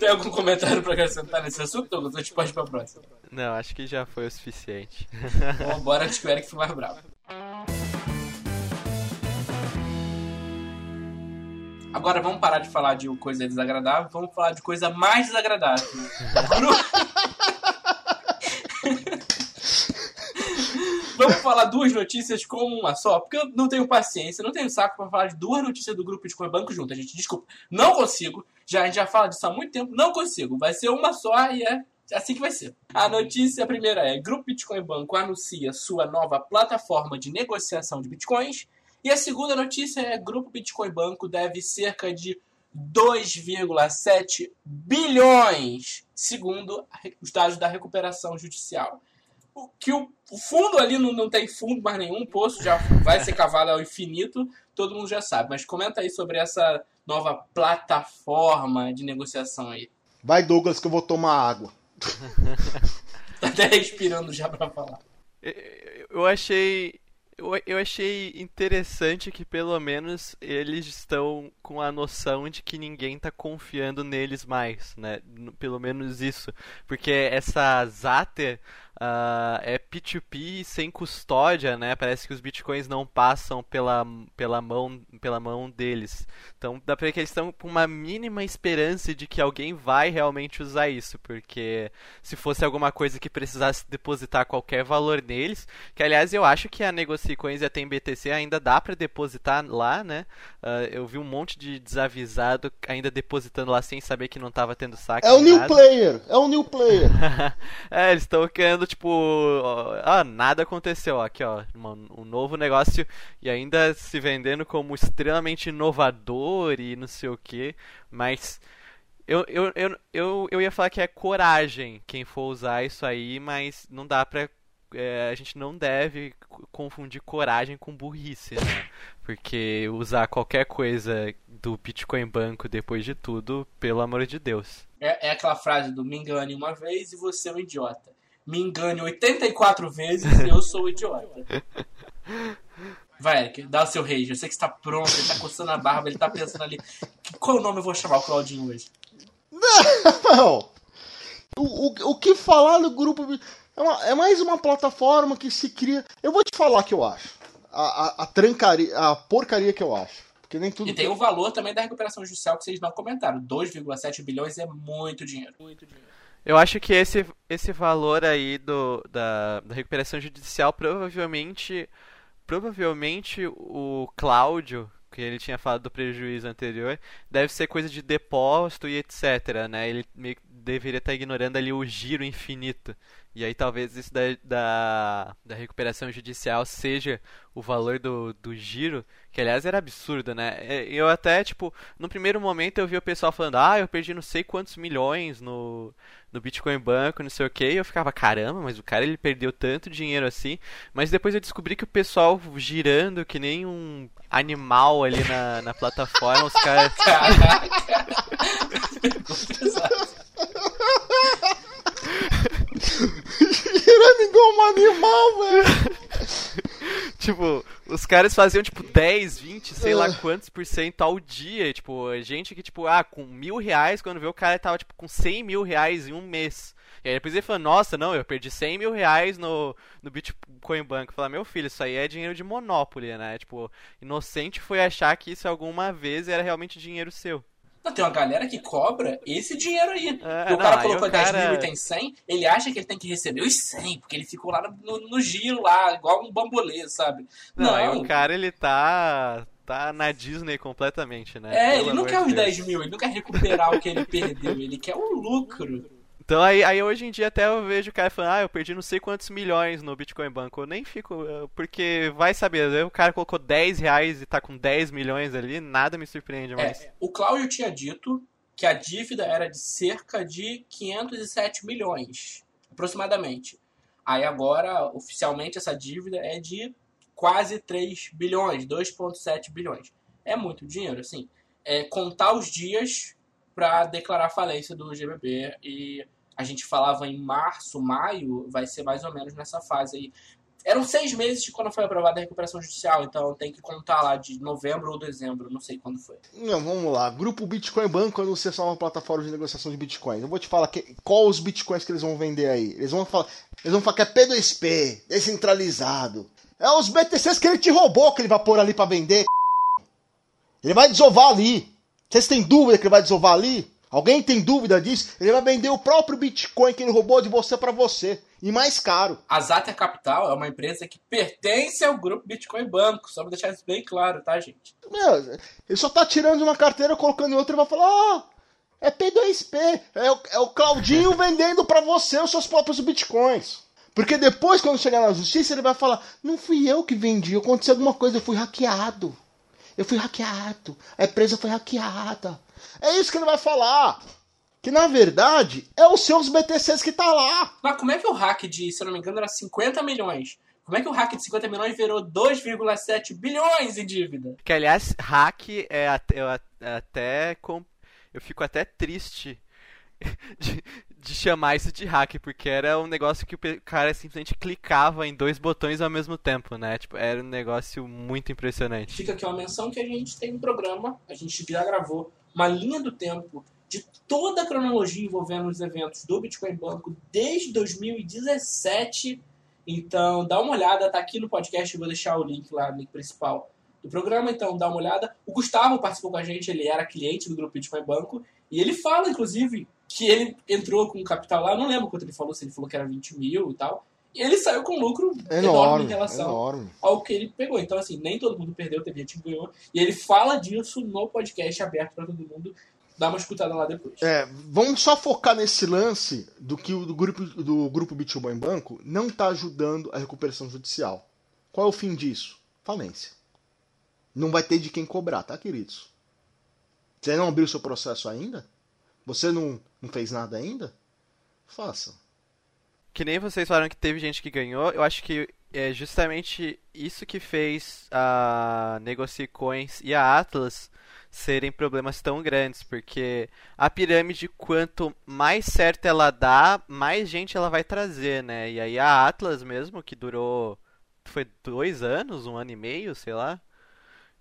Tem algum comentário pra acrescentar nesse assunto, Douglas? A gente pode ir pra próxima. Não, acho que já foi o suficiente. Bom, bora antes que o Eric fique mais bravo. Agora vamos parar de falar de coisa desagradável, vamos falar de coisa mais desagradável. Vamos falar duas notícias como uma só, porque eu não tenho paciência, não tenho saco para falar de duas notícias do grupo de Banco junto, gente. Desculpa, não consigo. Já, a gente já fala disso há muito tempo, não consigo. Vai ser uma só e é assim que vai ser. A notícia primeira é: Grupo Bitcoin Banco anuncia sua nova plataforma de negociação de bitcoins. E a segunda notícia é: Grupo Bitcoin Banco deve cerca de 2,7 bilhões, segundo os dados da recuperação judicial. O- que o, fundo ali não, não tem fundo mais nenhum, o poço já vai ser cavado ao infinito, todo mundo já sabe. Mas comenta aí sobre essa nova plataforma de negociação aí. Vai, Douglas, que eu vou tomar água. Tá até respirando já pra falar. Eu- achei. Eu, eu achei interessante que pelo menos eles estão com a noção de que ninguém tá confiando neles mais, né? Pelo menos isso. Porque essa Zater ah, é P2P sem custódia, né? Parece que os bitcoins não passam pela, pela, mão, pela mão deles. Então dá pra ver que eles estão com uma mínima esperança de que alguém vai realmente usar isso. Porque se fosse alguma coisa que precisasse depositar qualquer valor neles, que aliás eu acho que a Negocicoins e a TMBTC ainda dá pra depositar lá, né? Ah, eu vi um monte de desavisado ainda depositando lá sem saber que não tava tendo saque. É o nem new player, é o new player. é, eles estão querendo, tipo, ah, nada aconteceu, aqui, ó, uma- um novo negócio e ainda se vendendo como extremamente inovador e não sei o que, mas eu, eu, eu, eu, eu ia falar que é coragem quem for usar isso aí, mas não dá pra. é, a gente não deve co- confundir coragem com burrice, né? Porque usar qualquer coisa do Bitcoin Banco depois de tudo, pelo amor de Deus. É, é aquela frase do me engane uma vez e você é um idiota. Me engane 84 vezes e eu sou o idiota. Vai, Eric, dá o seu rage. Eu sei que você tá pronto, ele tá coçando a barba, ele tá pensando ali. que- Qual nome eu vou chamar o Claudinho hoje? Não. O, o, o que falar do grupo. É, uma- é mais uma plataforma que se cria. Eu vou te falar o que eu acho. A, a, a trancaria, a porcaria que eu acho. Porque nem tudo. E tem o valor também da recuperação judicial que vocês não comentaram. 2,7 bilhões é muito dinheiro. Muito dinheiro. Eu acho que esse, esse valor aí do, da, da recuperação judicial provavelmente provavelmente o Cláudio, que ele tinha falado do prejuízo anterior, deve ser coisa de depósito e etc, né? Ele meio deveria estar ignorando ali o giro infinito. E aí talvez isso da, da, da recuperação judicial seja o valor do, do giro, que aliás era absurdo, né? É, Eu até, tipo, no primeiro momento eu vi o pessoal falando, ah, eu perdi não sei quantos milhões no, no Bitcoin Banco, não sei o que, e eu ficava, caramba, mas o cara ele perdeu tanto dinheiro assim. Mas depois eu descobri que o pessoal girando que nem um animal ali na, na plataforma, os caras. Caraca! Girando igual um animal, velho. Tipo, os caras faziam, tipo, 10, 20, sei lá Ah. quantos por cento ao dia. Tipo, gente que, tipo, ah, com mil reais, quando vê o cara tava, tipo, com 100 mil reais em um mês. E aí depois ele falou, nossa, não, eu perdi 100 mil reais no, no Bitcoin Bank. Falar, meu filho, isso aí é dinheiro de Monopoly, né? Tipo, inocente foi achar que isso alguma vez era realmente dinheiro seu. Não, tem uma galera que cobra esse dinheiro aí. É, o não, cara colocou o 10 cara- mil e tem 100, ele acha que ele tem que receber os 100, porque ele ficou lá no, no giro, lá, igual um bambolê, sabe? Não, aí o cara, ele tá... Tá na Disney completamente, né? É, Pelo ele não quer os Deus. 10 mil, ele não quer recuperar o que ele perdeu, ele quer o lucro. Então aí, aí hoje em dia até eu vejo o cara falando, ah, eu perdi não sei quantos milhões no Bitcoin Banco. Eu nem fico, eh, porque vai saber, o cara colocou 10 reais e tá com 10 milhões ali, nada me surpreende mais. É, o Cláudio tinha dito que a dívida era de cerca de 507 milhões, aproximadamente. Aí agora, oficialmente, essa dívida é de quase 3 bilhões, 2,7 bilhões. É muito dinheiro, assim. É contar os dias para declarar falência do GBB e a gente falava em março, maio, vai ser mais ou menos nessa fase aí. Eram seis meses de quando foi aprovada a recuperação judicial, então tem que contar lá de novembro ou dezembro, não sei quando foi. Não, vamos lá. Grupo Bitcoin Banco anuncia só uma plataforma de negociação de Bitcoin. Eu vou te falar que, qual os Bitcoins que eles vão vender aí. Eles vão falar, eles vão falar que é P2P, descentralizado. É os BTCs que ele te roubou que ele vai pôr ali pra vender. Ele vai desovar ali. Vocês têm dúvida que ele vai desovar ali? Alguém tem dúvida disso? Ele vai vender o próprio Bitcoin que ele roubou de você pra você. E mais caro. A Zata Capital é uma empresa que pertence ao grupo Bitcoin Banco, só pra deixar isso bem claro, tá, gente? Meu, ele só tá tirando de uma carteira, colocando em outra e vai falar: ah, é P2P, é o, é o Claudinho vendendo pra você os seus próprios bitcoins. Porque depois, quando chegar na justiça, ele vai falar: não fui eu que vendi, aconteceu alguma coisa, eu fui hackeado. Eu fui hackeado, a empresa foi hackeada. É isso que ele vai falar. Que na verdade é os seus BTCs que tá lá. Mas como é que o hack de, se eu não me engano, era 50 milhões? Como é que o hack de 50 milhões virou 2,7 bilhões em dívida? Que aliás, hack é até, eu até eu fico até triste de, de, chamar isso de hack, porque era um negócio que o cara simplesmente clicava em dois botões ao mesmo tempo, né? Tipo, era um negócio muito impressionante. Fica aqui uma menção que a gente tem um programa, a gente já gravou uma linha do tempo de toda a cronologia envolvendo os eventos do Bitcoin Banco desde 2017. Então, dá uma olhada, tá aqui no podcast, eu vou deixar o link lá, o link principal do programa, então dá uma olhada. O Gustavo participou com a gente, ele era cliente do grupo Bitcoin Banco, e ele fala, inclusive, que ele entrou com capital lá, não lembro quanto ele falou, se ele falou que era 20 mil e tal, e ele saiu com lucro enorme, enorme em relação enorme. ao que ele pegou. Então, assim, nem todo mundo perdeu, teve gente que ganhou. E ele fala disso no podcast aberto para todo mundo dá uma escutada lá depois. É, vamos só focar nesse lance do que o do grupo, do grupo Bitcoin Banco não está ajudando a recuperação judicial. Qual é o fim disso? Falência. Não vai ter de quem cobrar, tá, queridos? Você não abriu seu processo ainda? Você não, não fez nada ainda? Faça. Que nem vocês falaram que teve gente que ganhou, eu acho que é justamente isso que fez a Negocicoins e a Atlas serem problemas tão grandes, porque a pirâmide, quanto mais certo ela dá, mais gente ela vai trazer, né? E aí a Atlas mesmo, que durou. Foi dois anos, um ano e meio, sei lá.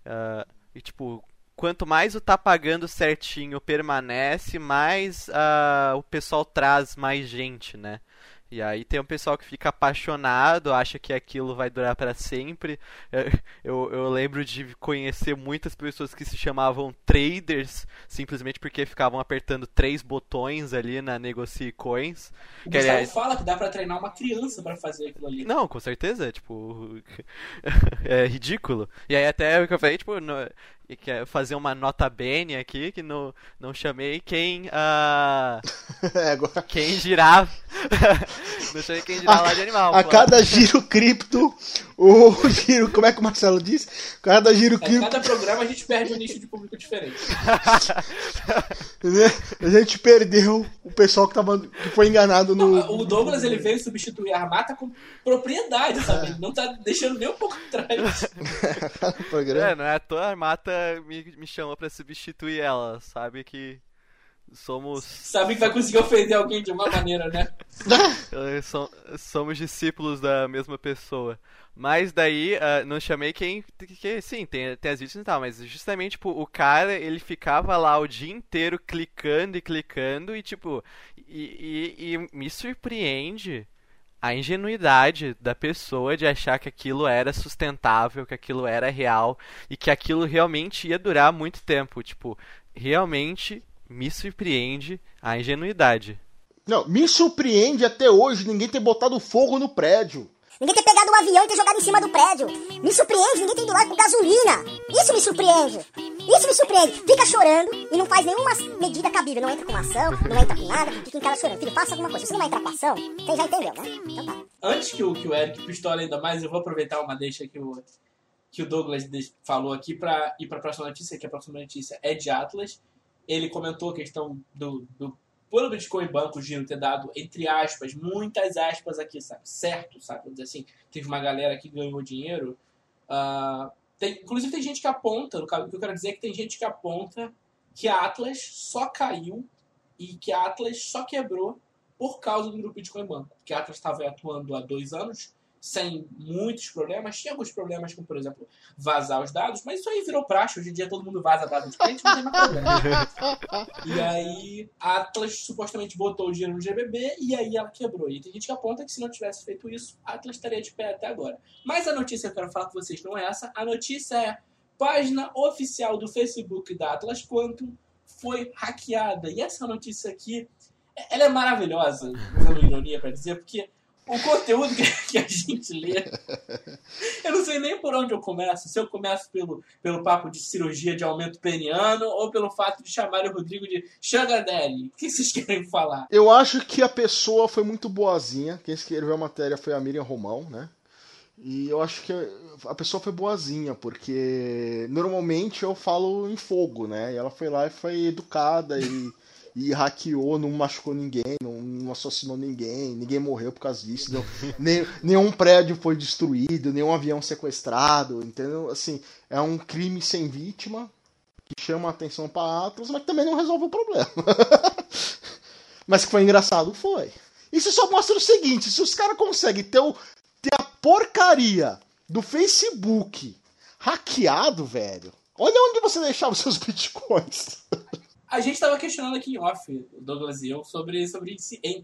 Uh, e tipo, quanto mais o tá pagando certinho permanece, mais uh, o pessoal traz mais gente, né? E aí tem um pessoal que fica apaixonado, acha que aquilo vai durar para sempre. Eu, eu, lembro de conhecer muitas pessoas que se chamavam traders, simplesmente porque ficavam apertando três botões ali na Negocie Coins. O que, aliás... fala que dá para treinar uma criança para fazer aquilo ali. Não, com certeza, tipo, é ridículo. E aí até o que eu falei, tipo, e quer fazer uma nota bene aqui, que não, não chamei quem. Uh, é, agora... Quem girar. não chamei quem girar a, lá de animal. A pô. cada giro cripto, o giro. Como é que o Marcelo disse? Cada giro cripto. A cada programa a gente perde um nicho de público diferente. a gente perdeu o pessoal que, tava, que foi enganado no. Não, o Douglas ele veio substituir a Armata com propriedade, sabe? Ele não tá deixando nem um pouco atrás. é, não é à toa a Armata me, me chamou para substituir ela, sabe que somos. Sabe que vai conseguir ofender alguém de uma maneira, né? É, somos discípulos da mesma pessoa. Mas daí, uh, não chamei quem. Que, sim, tem, tem as vítimas e tal, mas justamente, tipo, o cara, ele ficava lá o dia inteiro clicando e clicando e, tipo. E, e, e me surpreende a ingenuidade da pessoa de achar que aquilo era sustentável, que aquilo era real e que aquilo realmente ia durar muito tempo. Tipo, realmente me surpreende a ingenuidade. Não, me surpreende até hoje ninguém ter botado fogo no prédio. Ninguém ter pegado um avião e ter jogado em cima do prédio. Me surpreende ninguém ter ido lá com gasolina. Isso me surpreende. Isso me surpreende. Fica chorando e não faz nenhuma medida cabível. Não entra com ação, não entra com nada, fica em casa chorando. Filho, faça alguma coisa. Você não vai entrar com ação, você já entendeu, né? Então tá. Antes que o, que o Eric pistola ainda mais, eu vou aproveitar uma deixa que o, que o Douglas falou aqui para ir para a próxima notícia, que a próxima notícia é de Atlas. Ele comentou a questão do, do pelo Bitcoin Banco Giro ter dado, entre aspas, muitas aspas aqui, sabe? Certo, sabe? Vamos dizer assim, teve uma galera que ganhou dinheiro. Uh, tem, inclusive tem gente que aponta, o que eu quero dizer é que tem gente que aponta que a Atlas só caiu e que a Atlas só quebrou por causa do grupo Bitcoin Banco. Que a Atlas estava atuando há dois anos sem muitos problemas. Tinha alguns problemas, como por exemplo, vazar os dados, mas isso aí virou praxe. Hoje em dia todo mundo vaza dados de cliente, não tem mais problema. e aí a Atlas supostamente botou o dinheiro no GBB e aí ela quebrou. E tem gente que aponta que se não tivesse feito isso, a Atlas estaria de pé até agora. Mas a notícia que eu quero falar com vocês não é essa. A notícia é página oficial do Facebook da Atlas Quantum foi hackeada. E essa notícia aqui, ela é maravilhosa, usando ironia para dizer, porque o conteúdo que, a gente lê. Eu não sei nem por onde eu começo. Se eu começo pelo, pelo papo de cirurgia de aumento peniano ou pelo fato de chamar o Rodrigo de Sugar. O que vocês querem falar? Eu acho que a pessoa foi muito boazinha. Quem escreveu a matéria foi a Miriam Romão, né? E eu acho que a pessoa foi boazinha, porque normalmente eu falo em fogo, né? E ela foi lá e foi educada e e hackeou, não machucou ninguém, não, não assassinou ninguém, ninguém morreu por causa disso, não, nem, nenhum prédio foi destruído, nenhum avião sequestrado, entendeu? Assim, é um crime sem vítima que chama a atenção para Atlas, mas também não resolve o problema. mas que foi engraçado, foi. Isso só mostra o seguinte: se os caras conseguem ter, o, ter a porcaria do Facebook hackeado, velho, olha onde você deixava os seus bitcoins. A gente estava questionando aqui em off, Douglas e eu, sobre, sobre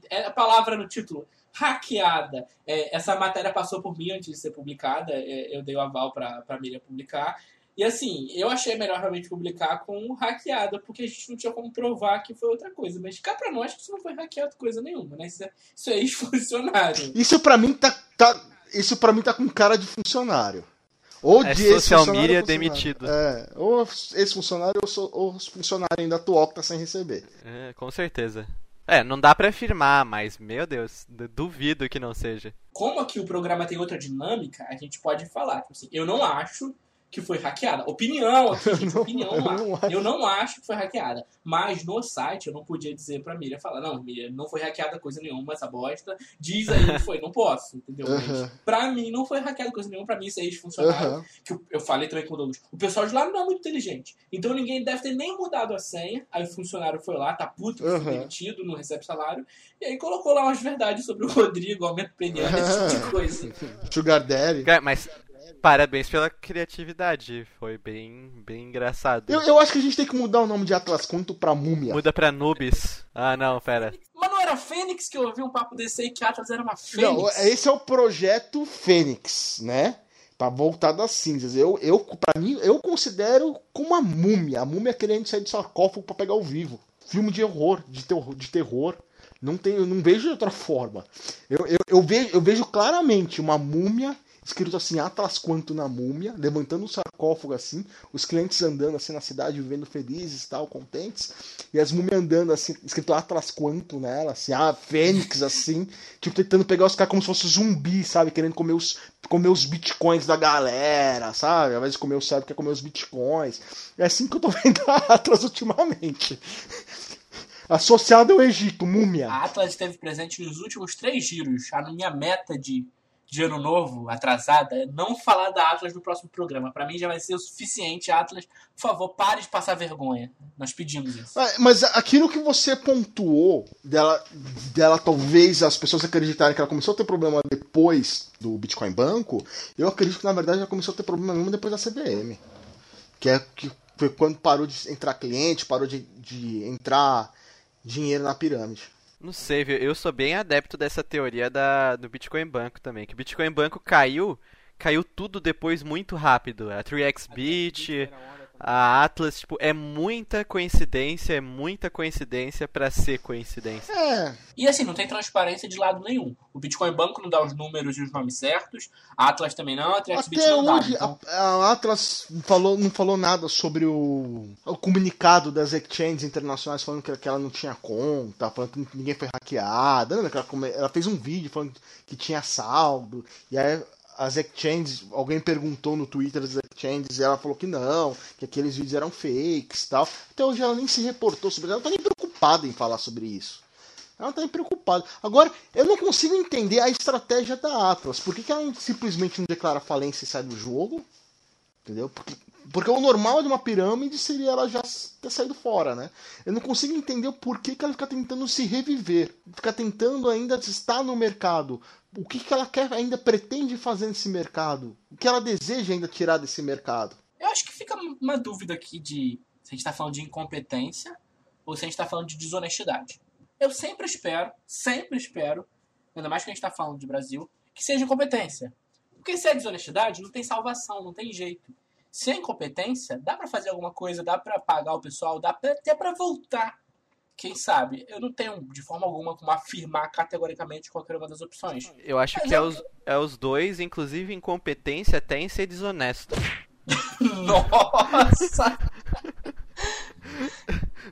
é, a palavra no título, hackeada. É, essa matéria passou por mim antes de ser publicada, é, eu dei o aval para a Miriam publicar. E assim, eu achei melhor realmente publicar com hackeada, porque a gente não tinha como provar que foi outra coisa. Mas cá pra nós que isso não foi hackeado coisa nenhuma, né? Isso é, isso é ex-funcionário. Isso pra mim tá, tá. Isso para mim tá com cara de funcionário. Ou é de social media demitido. É, ou esse funcionário ou, ou funcionário ainda atual que tá sem receber. É, com certeza. É, não dá para afirmar, mas, meu Deus, duvido que não seja. Como aqui o programa tem outra dinâmica, a gente pode falar. Tipo assim, eu não acho que foi hackeada. Opinião aqui, gente, não, opinião eu não, eu não acho que foi hackeada. Mas no site eu não podia dizer pra Miriam falar, não, Miriam, não foi hackeada coisa nenhuma, essa bosta. Diz aí que foi. Não posso, entendeu? Mas pra mim não foi hackeada coisa nenhuma, pra mim isso aí funcionário. Uhum. Que eu, eu falei também com o Douglas. O pessoal de lá não é muito inteligente. Então ninguém deve ter nem mudado a senha. Aí o funcionário foi lá, tá puto, uhum. foi demitido, não recebe salário. E aí colocou lá umas verdades sobre o Rodrigo, aumento peniano, esse tipo de coisa. Sugar Daddy. Mas Parabéns pela criatividade, foi bem, bem engraçado. Eu, eu acho que a gente tem que mudar o nome de Atlas Conto pra Múmia. Muda pra Nubis. Ah, não, pera. Mas não era Fênix que eu ouvi um papo desse aí que Atlas era uma Fênix? Não, esse é o projeto Fênix, né? Pra voltar das cinzas. Eu, eu, pra mim, eu considero como uma múmia. A múmia querendo sair do sarcófago pra pegar o vivo. Filme de horror, de terror. De terror. Não, tem, eu não vejo de outra forma. Eu, eu, eu, vejo, eu vejo claramente uma múmia escrito assim, Atlas quanto na múmia, levantando um sarcófago assim, os clientes andando assim na cidade, vivendo felizes tal, contentes, e as múmias andando assim, escrito Atlas quanto nela, assim, a ah, Fênix assim, tipo tentando pegar os caras como se fosse zumbi, sabe, querendo comer os, comer os bitcoins da galera, sabe, ao invés de comer o cérebro, quer comer os bitcoins. É assim que eu tô vendo a Atlas ultimamente. Associado ao Egito, múmia. A Atlas esteve presente nos últimos três giros. A minha meta de de ano novo, atrasada, não falar da Atlas no próximo programa. Para mim já vai ser o suficiente. Atlas, por favor, pare de passar vergonha. Nós pedimos isso. É, mas aquilo que você pontuou dela, dela talvez as pessoas acreditarem que ela começou a ter problema depois do Bitcoin Banco, eu acredito que na verdade ela começou a ter problema mesmo depois da CVM. Que é que foi quando parou de entrar cliente, parou de, de entrar dinheiro na pirâmide. Não sei, viu? Eu sou bem adepto dessa teoria da, do Bitcoin Banco também. Que o Bitcoin Banco caiu, caiu tudo depois muito rápido. A 3xBit, a Atlas, tipo, é muita coincidência, é muita coincidência para ser coincidência. É. E assim, não tem transparência de lado nenhum. O Bitcoin Banco não dá os números e os nomes certos, a Atlas também não, a TraxBit não dá. Hoje, então... a, a, Atlas falou, não falou nada sobre o, o comunicado das exchanges internacionais falando que, que ela não tinha conta, falando que ninguém foi hackeada. Ela, ela fez um vídeo falando que tinha saldo, e aí as exchanges, alguém perguntou no Twitter das exchanges e ela falou que não, que aqueles vídeos eram fakes e tal. Até hoje ela nem se reportou sobre ela não tá nem preocupada em falar sobre isso. Ela tá nem preocupada. Agora, eu não consigo entender a estratégia da Atlas. Por que, que ela simplesmente não declara falência e sai do jogo? Entendeu? Porque porque o normal de uma pirâmide seria ela já ter saído fora, né? Eu não consigo entender o porquê que ela fica tentando se reviver, fica tentando ainda estar no mercado. O que, que ela quer, ainda pretende fazer nesse mercado? O que ela deseja ainda tirar desse mercado? Eu acho que fica uma dúvida aqui de se a gente está falando de incompetência ou se a gente está falando de desonestidade. Eu sempre espero, sempre espero, ainda mais que a gente está falando de Brasil, que seja incompetência. Porque se é desonestidade, não tem salvação, não tem jeito sem incompetência, dá para fazer alguma coisa, dá para pagar o pessoal, dá pra, até para voltar. Quem sabe? Eu não tenho de forma alguma como afirmar categoricamente qualquer uma das opções. Eu acho Mas que é, os, é os dois, inclusive incompetência até em ser desonesto. Nossa!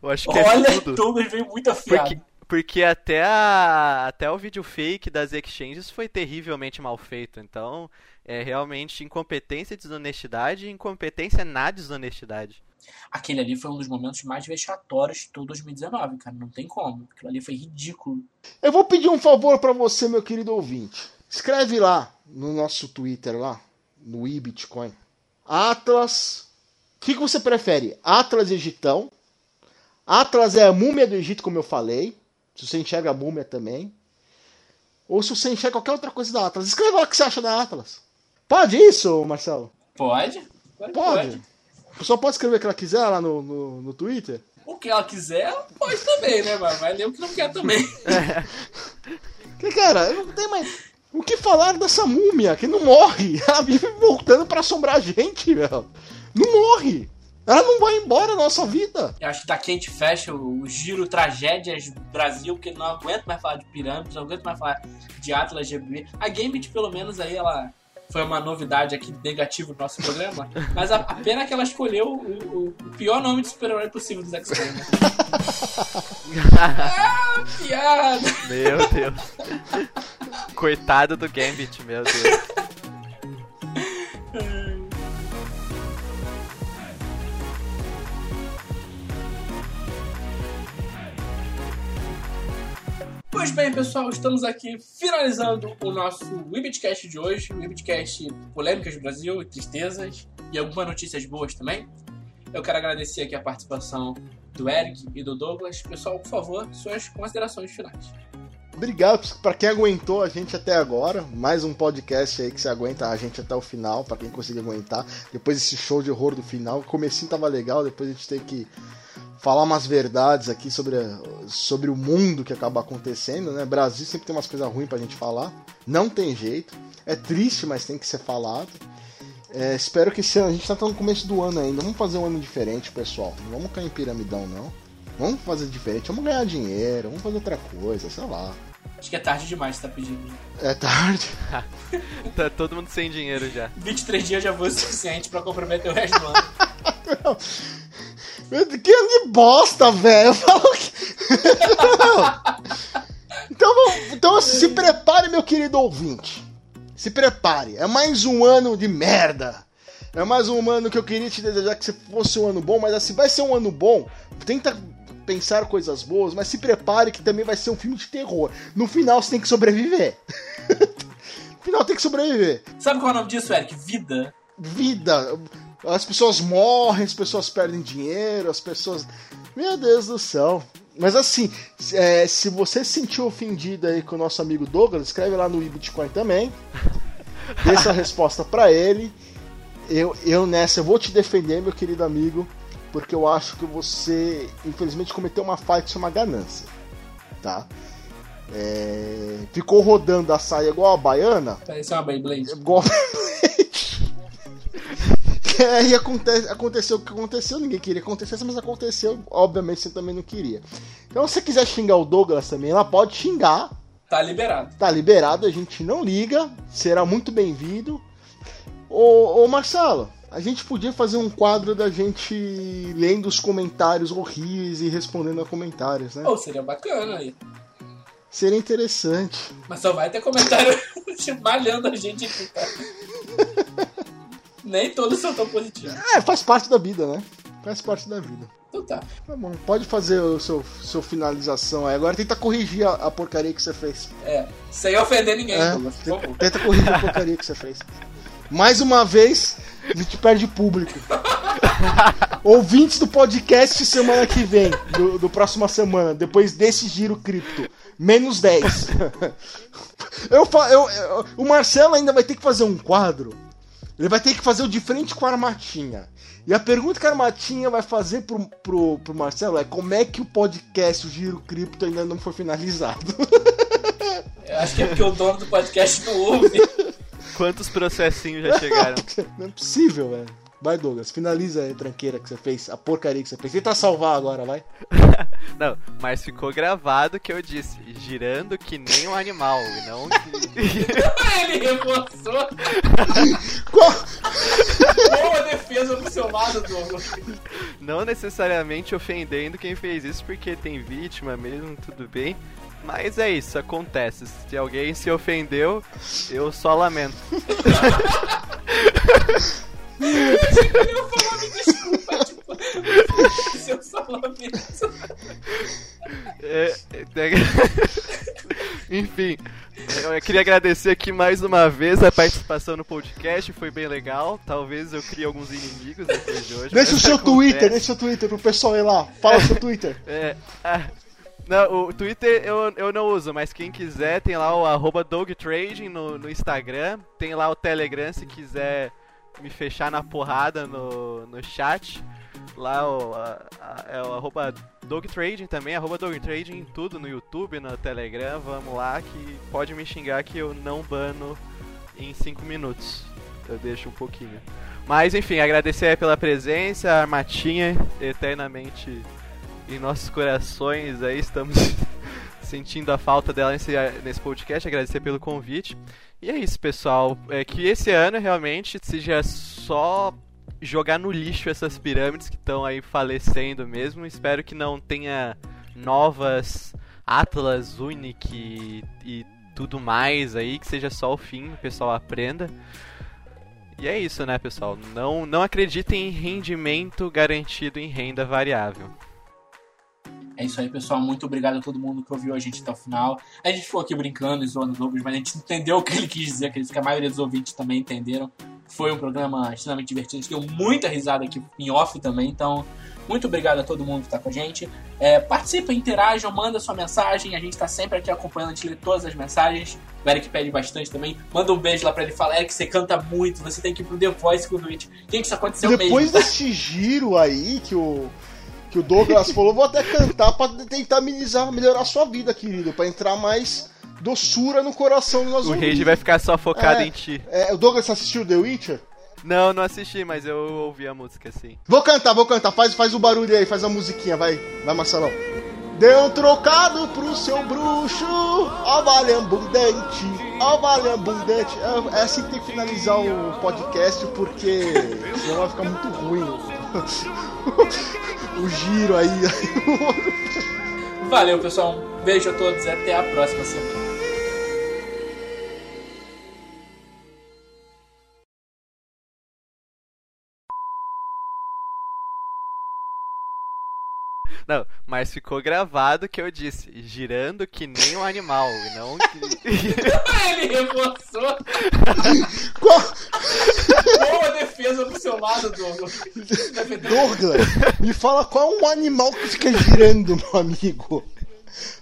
Eu acho que é Olha, é tudo. Douglas veio muito afiado. Porque, porque até, a, até o vídeo fake das exchanges foi terrivelmente mal feito. Então, é realmente incompetência e desonestidade e incompetência na desonestidade. Aquele ali foi um dos momentos mais vexatórios de todo 2019, cara. Não tem como. Aquilo ali foi ridículo. Eu vou pedir um favor para você, meu querido ouvinte. Escreve lá no nosso Twitter lá, no iBitcoin. Atlas. O que, que você prefere? Atlas Egitão. Atlas é a múmia do Egito, como eu falei. Se você enxerga a múmia também. Ou se você enxerga qualquer outra coisa da Atlas. Escreva lá o que você acha da Atlas. Pode isso, Marcelo? Pode? Pode. pode. A pessoa pode escrever o que ela quiser lá no, no, no Twitter? O que ela quiser, pode também, né, mano? Vai ler o que não quer também. que, cara, não tem mais. O que falar dessa múmia que não morre? Ela vive voltando para assombrar a gente, velho. Não morre. Ela não vai embora da nossa vida. Eu acho que daqui a gente fecha o, giro Tragédias Brasil, porque não aguento mais falar de pirâmides, não aguento mais falar de Atlas GBB. A Gambit, pelo menos, aí ela foi uma novidade aqui negativa no nosso programa. Mas a, a pena é que ela escolheu o, o, o pior nome de super-herói possível dos X-Men. Né? ah, piada! Meu Deus. Coitado do Gambit, meu Deus. Pois bem, pessoal, estamos aqui finalizando o nosso Webcast de hoje. Webcast Polêmicas do Brasil Tristezas e algumas notícias boas também. Eu quero agradecer aqui a participação do Eric e do Douglas. Pessoal, por favor, suas considerações finais. Obrigado para quem aguentou a gente até agora. Mais um podcast aí que você aguenta a gente até o final, para quem conseguir aguentar. Depois desse show de horror do final, o comecinho tava legal, depois a gente tem que falar umas verdades aqui sobre, sobre o mundo que acaba acontecendo, né? Brasil sempre tem umas coisas ruins pra gente falar. Não tem jeito. É triste, mas tem que ser falado. É, espero que esse ano, a gente tá no começo do ano ainda. Vamos fazer um ano diferente, pessoal. Não vamos cair em piramidão, não. Vamos fazer diferente, vamos ganhar dinheiro, vamos fazer outra coisa, sei lá. Acho que é tarde demais, você tá pedindo. É tarde. tá todo mundo sem dinheiro já. 23 dias já foi o suficiente pra comprometer o resto do ano. Que ano de bosta, velho. Que... então, então se prepare, meu querido ouvinte. Se prepare. É mais um ano de merda. É mais um ano que eu queria te desejar que fosse um ano bom, mas assim, vai ser um ano bom. Tenta pensar coisas boas, mas se prepare que também vai ser um filme de terror. No final você tem que sobreviver. no final tem que sobreviver. Sabe qual é o nome disso, Eric? Vida. Vida as pessoas morrem, as pessoas perdem dinheiro, as pessoas. Meu Deus do céu. Mas assim, é, se você se sentiu ofendido aí com o nosso amigo Douglas, escreve lá no Bitcoin também. Dê sua resposta para ele. Eu, eu nessa, eu vou te defender, meu querido amigo, porque eu acho que você, infelizmente, cometeu uma falha que chama ganância. Tá? É, ficou rodando a saia igual a baiana. Parece uma Beyblade. Igual a Beyblade. É, e aconte, aconteceu o que aconteceu, ninguém queria que acontecesse, mas aconteceu, obviamente você também não queria. Então, se você quiser xingar o Douglas também, ela pode xingar. Tá liberado. Tá liberado, a gente não liga, será muito bem-vindo. Ô, ô Marcelo, a gente podia fazer um quadro da gente lendo os comentários horríveis e respondendo a comentários, né? Oh, seria bacana aí. Seria interessante. Mas só vai ter comentário malhando a gente aqui, cara. Nem todos são tão positivos. É, faz parte da vida, né? Faz parte da vida. Então tá. Tá bom, pode fazer o seu, seu finalização aí. Agora tenta corrigir a, a porcaria que você fez. É, sem ofender ninguém, é, Douglas, tenta, tenta corrigir a porcaria que você fez. Mais uma vez, a gente perde público. Ouvintes do podcast semana que vem, do, do próxima semana, depois desse giro cripto. Menos 10. eu, eu, eu, o Marcelo ainda vai ter que fazer um quadro ele vai ter que fazer o de frente com a Armatinha. E a pergunta que a Armatinha vai fazer pro, pro, pro Marcelo é como é que o podcast, o Giro Cripto, ainda não foi finalizado? Eu acho que é porque o dono do podcast não ouve. Quantos processinhos já chegaram? Não é possível, velho. Vai, Douglas, finaliza a tranqueira que você fez, a porcaria que você fez. Tenta salvar agora, vai. não, mas ficou gravado que eu disse, girando que nem um animal, e não que... Ele reforçou. Qual? Boa defesa do seu lado, Douglas. Não necessariamente ofendendo quem fez isso, porque tem vítima mesmo, tudo bem. Mas é isso, acontece. Se alguém se ofendeu, eu só lamento. eu falar, me desculpa, tipo, Seu salame-mesa. É, é, Enfim, eu queria agradecer aqui mais uma vez a participação no podcast, foi bem legal. Talvez eu crie alguns inimigos depois de hoje. Deixa o seu acontece. Twitter, deixa o seu Twitter pro pessoal ir lá. Fala o seu Twitter. É, ah, não, o Twitter eu, eu não uso, mas quem quiser tem lá o arroba dogtrading no, no Instagram, tem lá o Telegram se quiser me fechar na porrada no, no chat. Lá o, a- a- é o arroba dogtrading também, arroba dogtrading em tudo, no YouTube, no Telegram, vamos lá que pode me xingar que eu não bano em 5 minutos. Eu deixo um pouquinho. Mas enfim, agradecer pela presença, a Armatinha, eternamente em nossos corações aí, estamos sentindo a falta dela nesse, nesse podcast, agradecer pelo convite. E é isso, pessoal. É que esse ano realmente seja só jogar no lixo essas pirâmides que estão aí falecendo mesmo. Espero que não tenha novas Atlas, Unic e, e tudo mais aí, que seja só o fim, o pessoal aprenda. E é isso, né, pessoal? Não, não acreditem em rendimento garantido em renda variável. É isso aí, pessoal. Muito obrigado a todo mundo que ouviu a gente até o final. A gente ficou aqui brincando e zoando Douglas, mas a gente entendeu o que ele quis dizer. Acredito que a maioria dos ouvintes também entenderam. Foi um programa extremamente divertido. A gente deu muita risada aqui em off também. Então, muito obrigado a todo mundo que está com a gente. É, participa, interajam, manda sua mensagem. A gente está sempre aqui acompanhando, a gente lê todas as mensagens. O Eric pede bastante também. Manda um beijo lá pra ele. Fala, Eric, você canta muito. Você tem que ir pro The Voice com o. Gente, isso aconteceu Depois mesmo. desse giro aí que o, que o Douglas falou, vou até cantar pra tentar amenizar, melhorar a sua vida, querido. Pra entrar mais doçura no coração do nosso O Rage vai ficar só focado É. em ti. É, o Douglas assistiu The Witcher? Não, não assisti, mas eu ouvi a música assim. Vou cantar, vou cantar. Faz, faz o barulho aí, faz a musiquinha, vai. Vai, Marcelão. Deu um trocado pro seu bruxo, ó vale abundante, ó vale abundante. É, é assim que tem que finalizar o podcast, porque senão vai ficar muito ruim o, giro aí. Valeu, pessoal. Um beijo a todos e até a próxima semana. Mas ficou gravado que eu disse, girando que nem um animal, e não que. Ele reforçou. Qual- Boa defesa do seu lado, Douglas. Douglas, me fala qual é um animal que fica girando, meu amigo.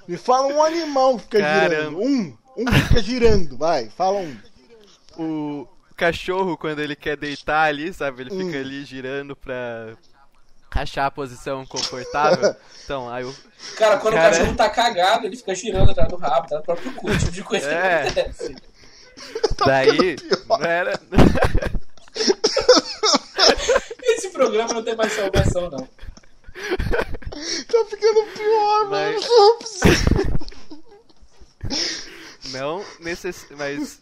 Me fala um animal que fica Caramba. girando. Um, um que fica girando, vai, fala um. o cachorro, quando ele quer deitar ali, sabe? Ele fica Hum. ali girando pra achar a posição confortável. Então, aí o. Cara, quando Cara, o cachorro tá cagado, ele fica girando atrás do rabo, tá no próprio cu, tipo de coisa É. que acontece. Daí. Não era. Esse programa não tem mais salvação, não. Tá ficando pior, Vai. mano. Não é possível. Não necess... Mas.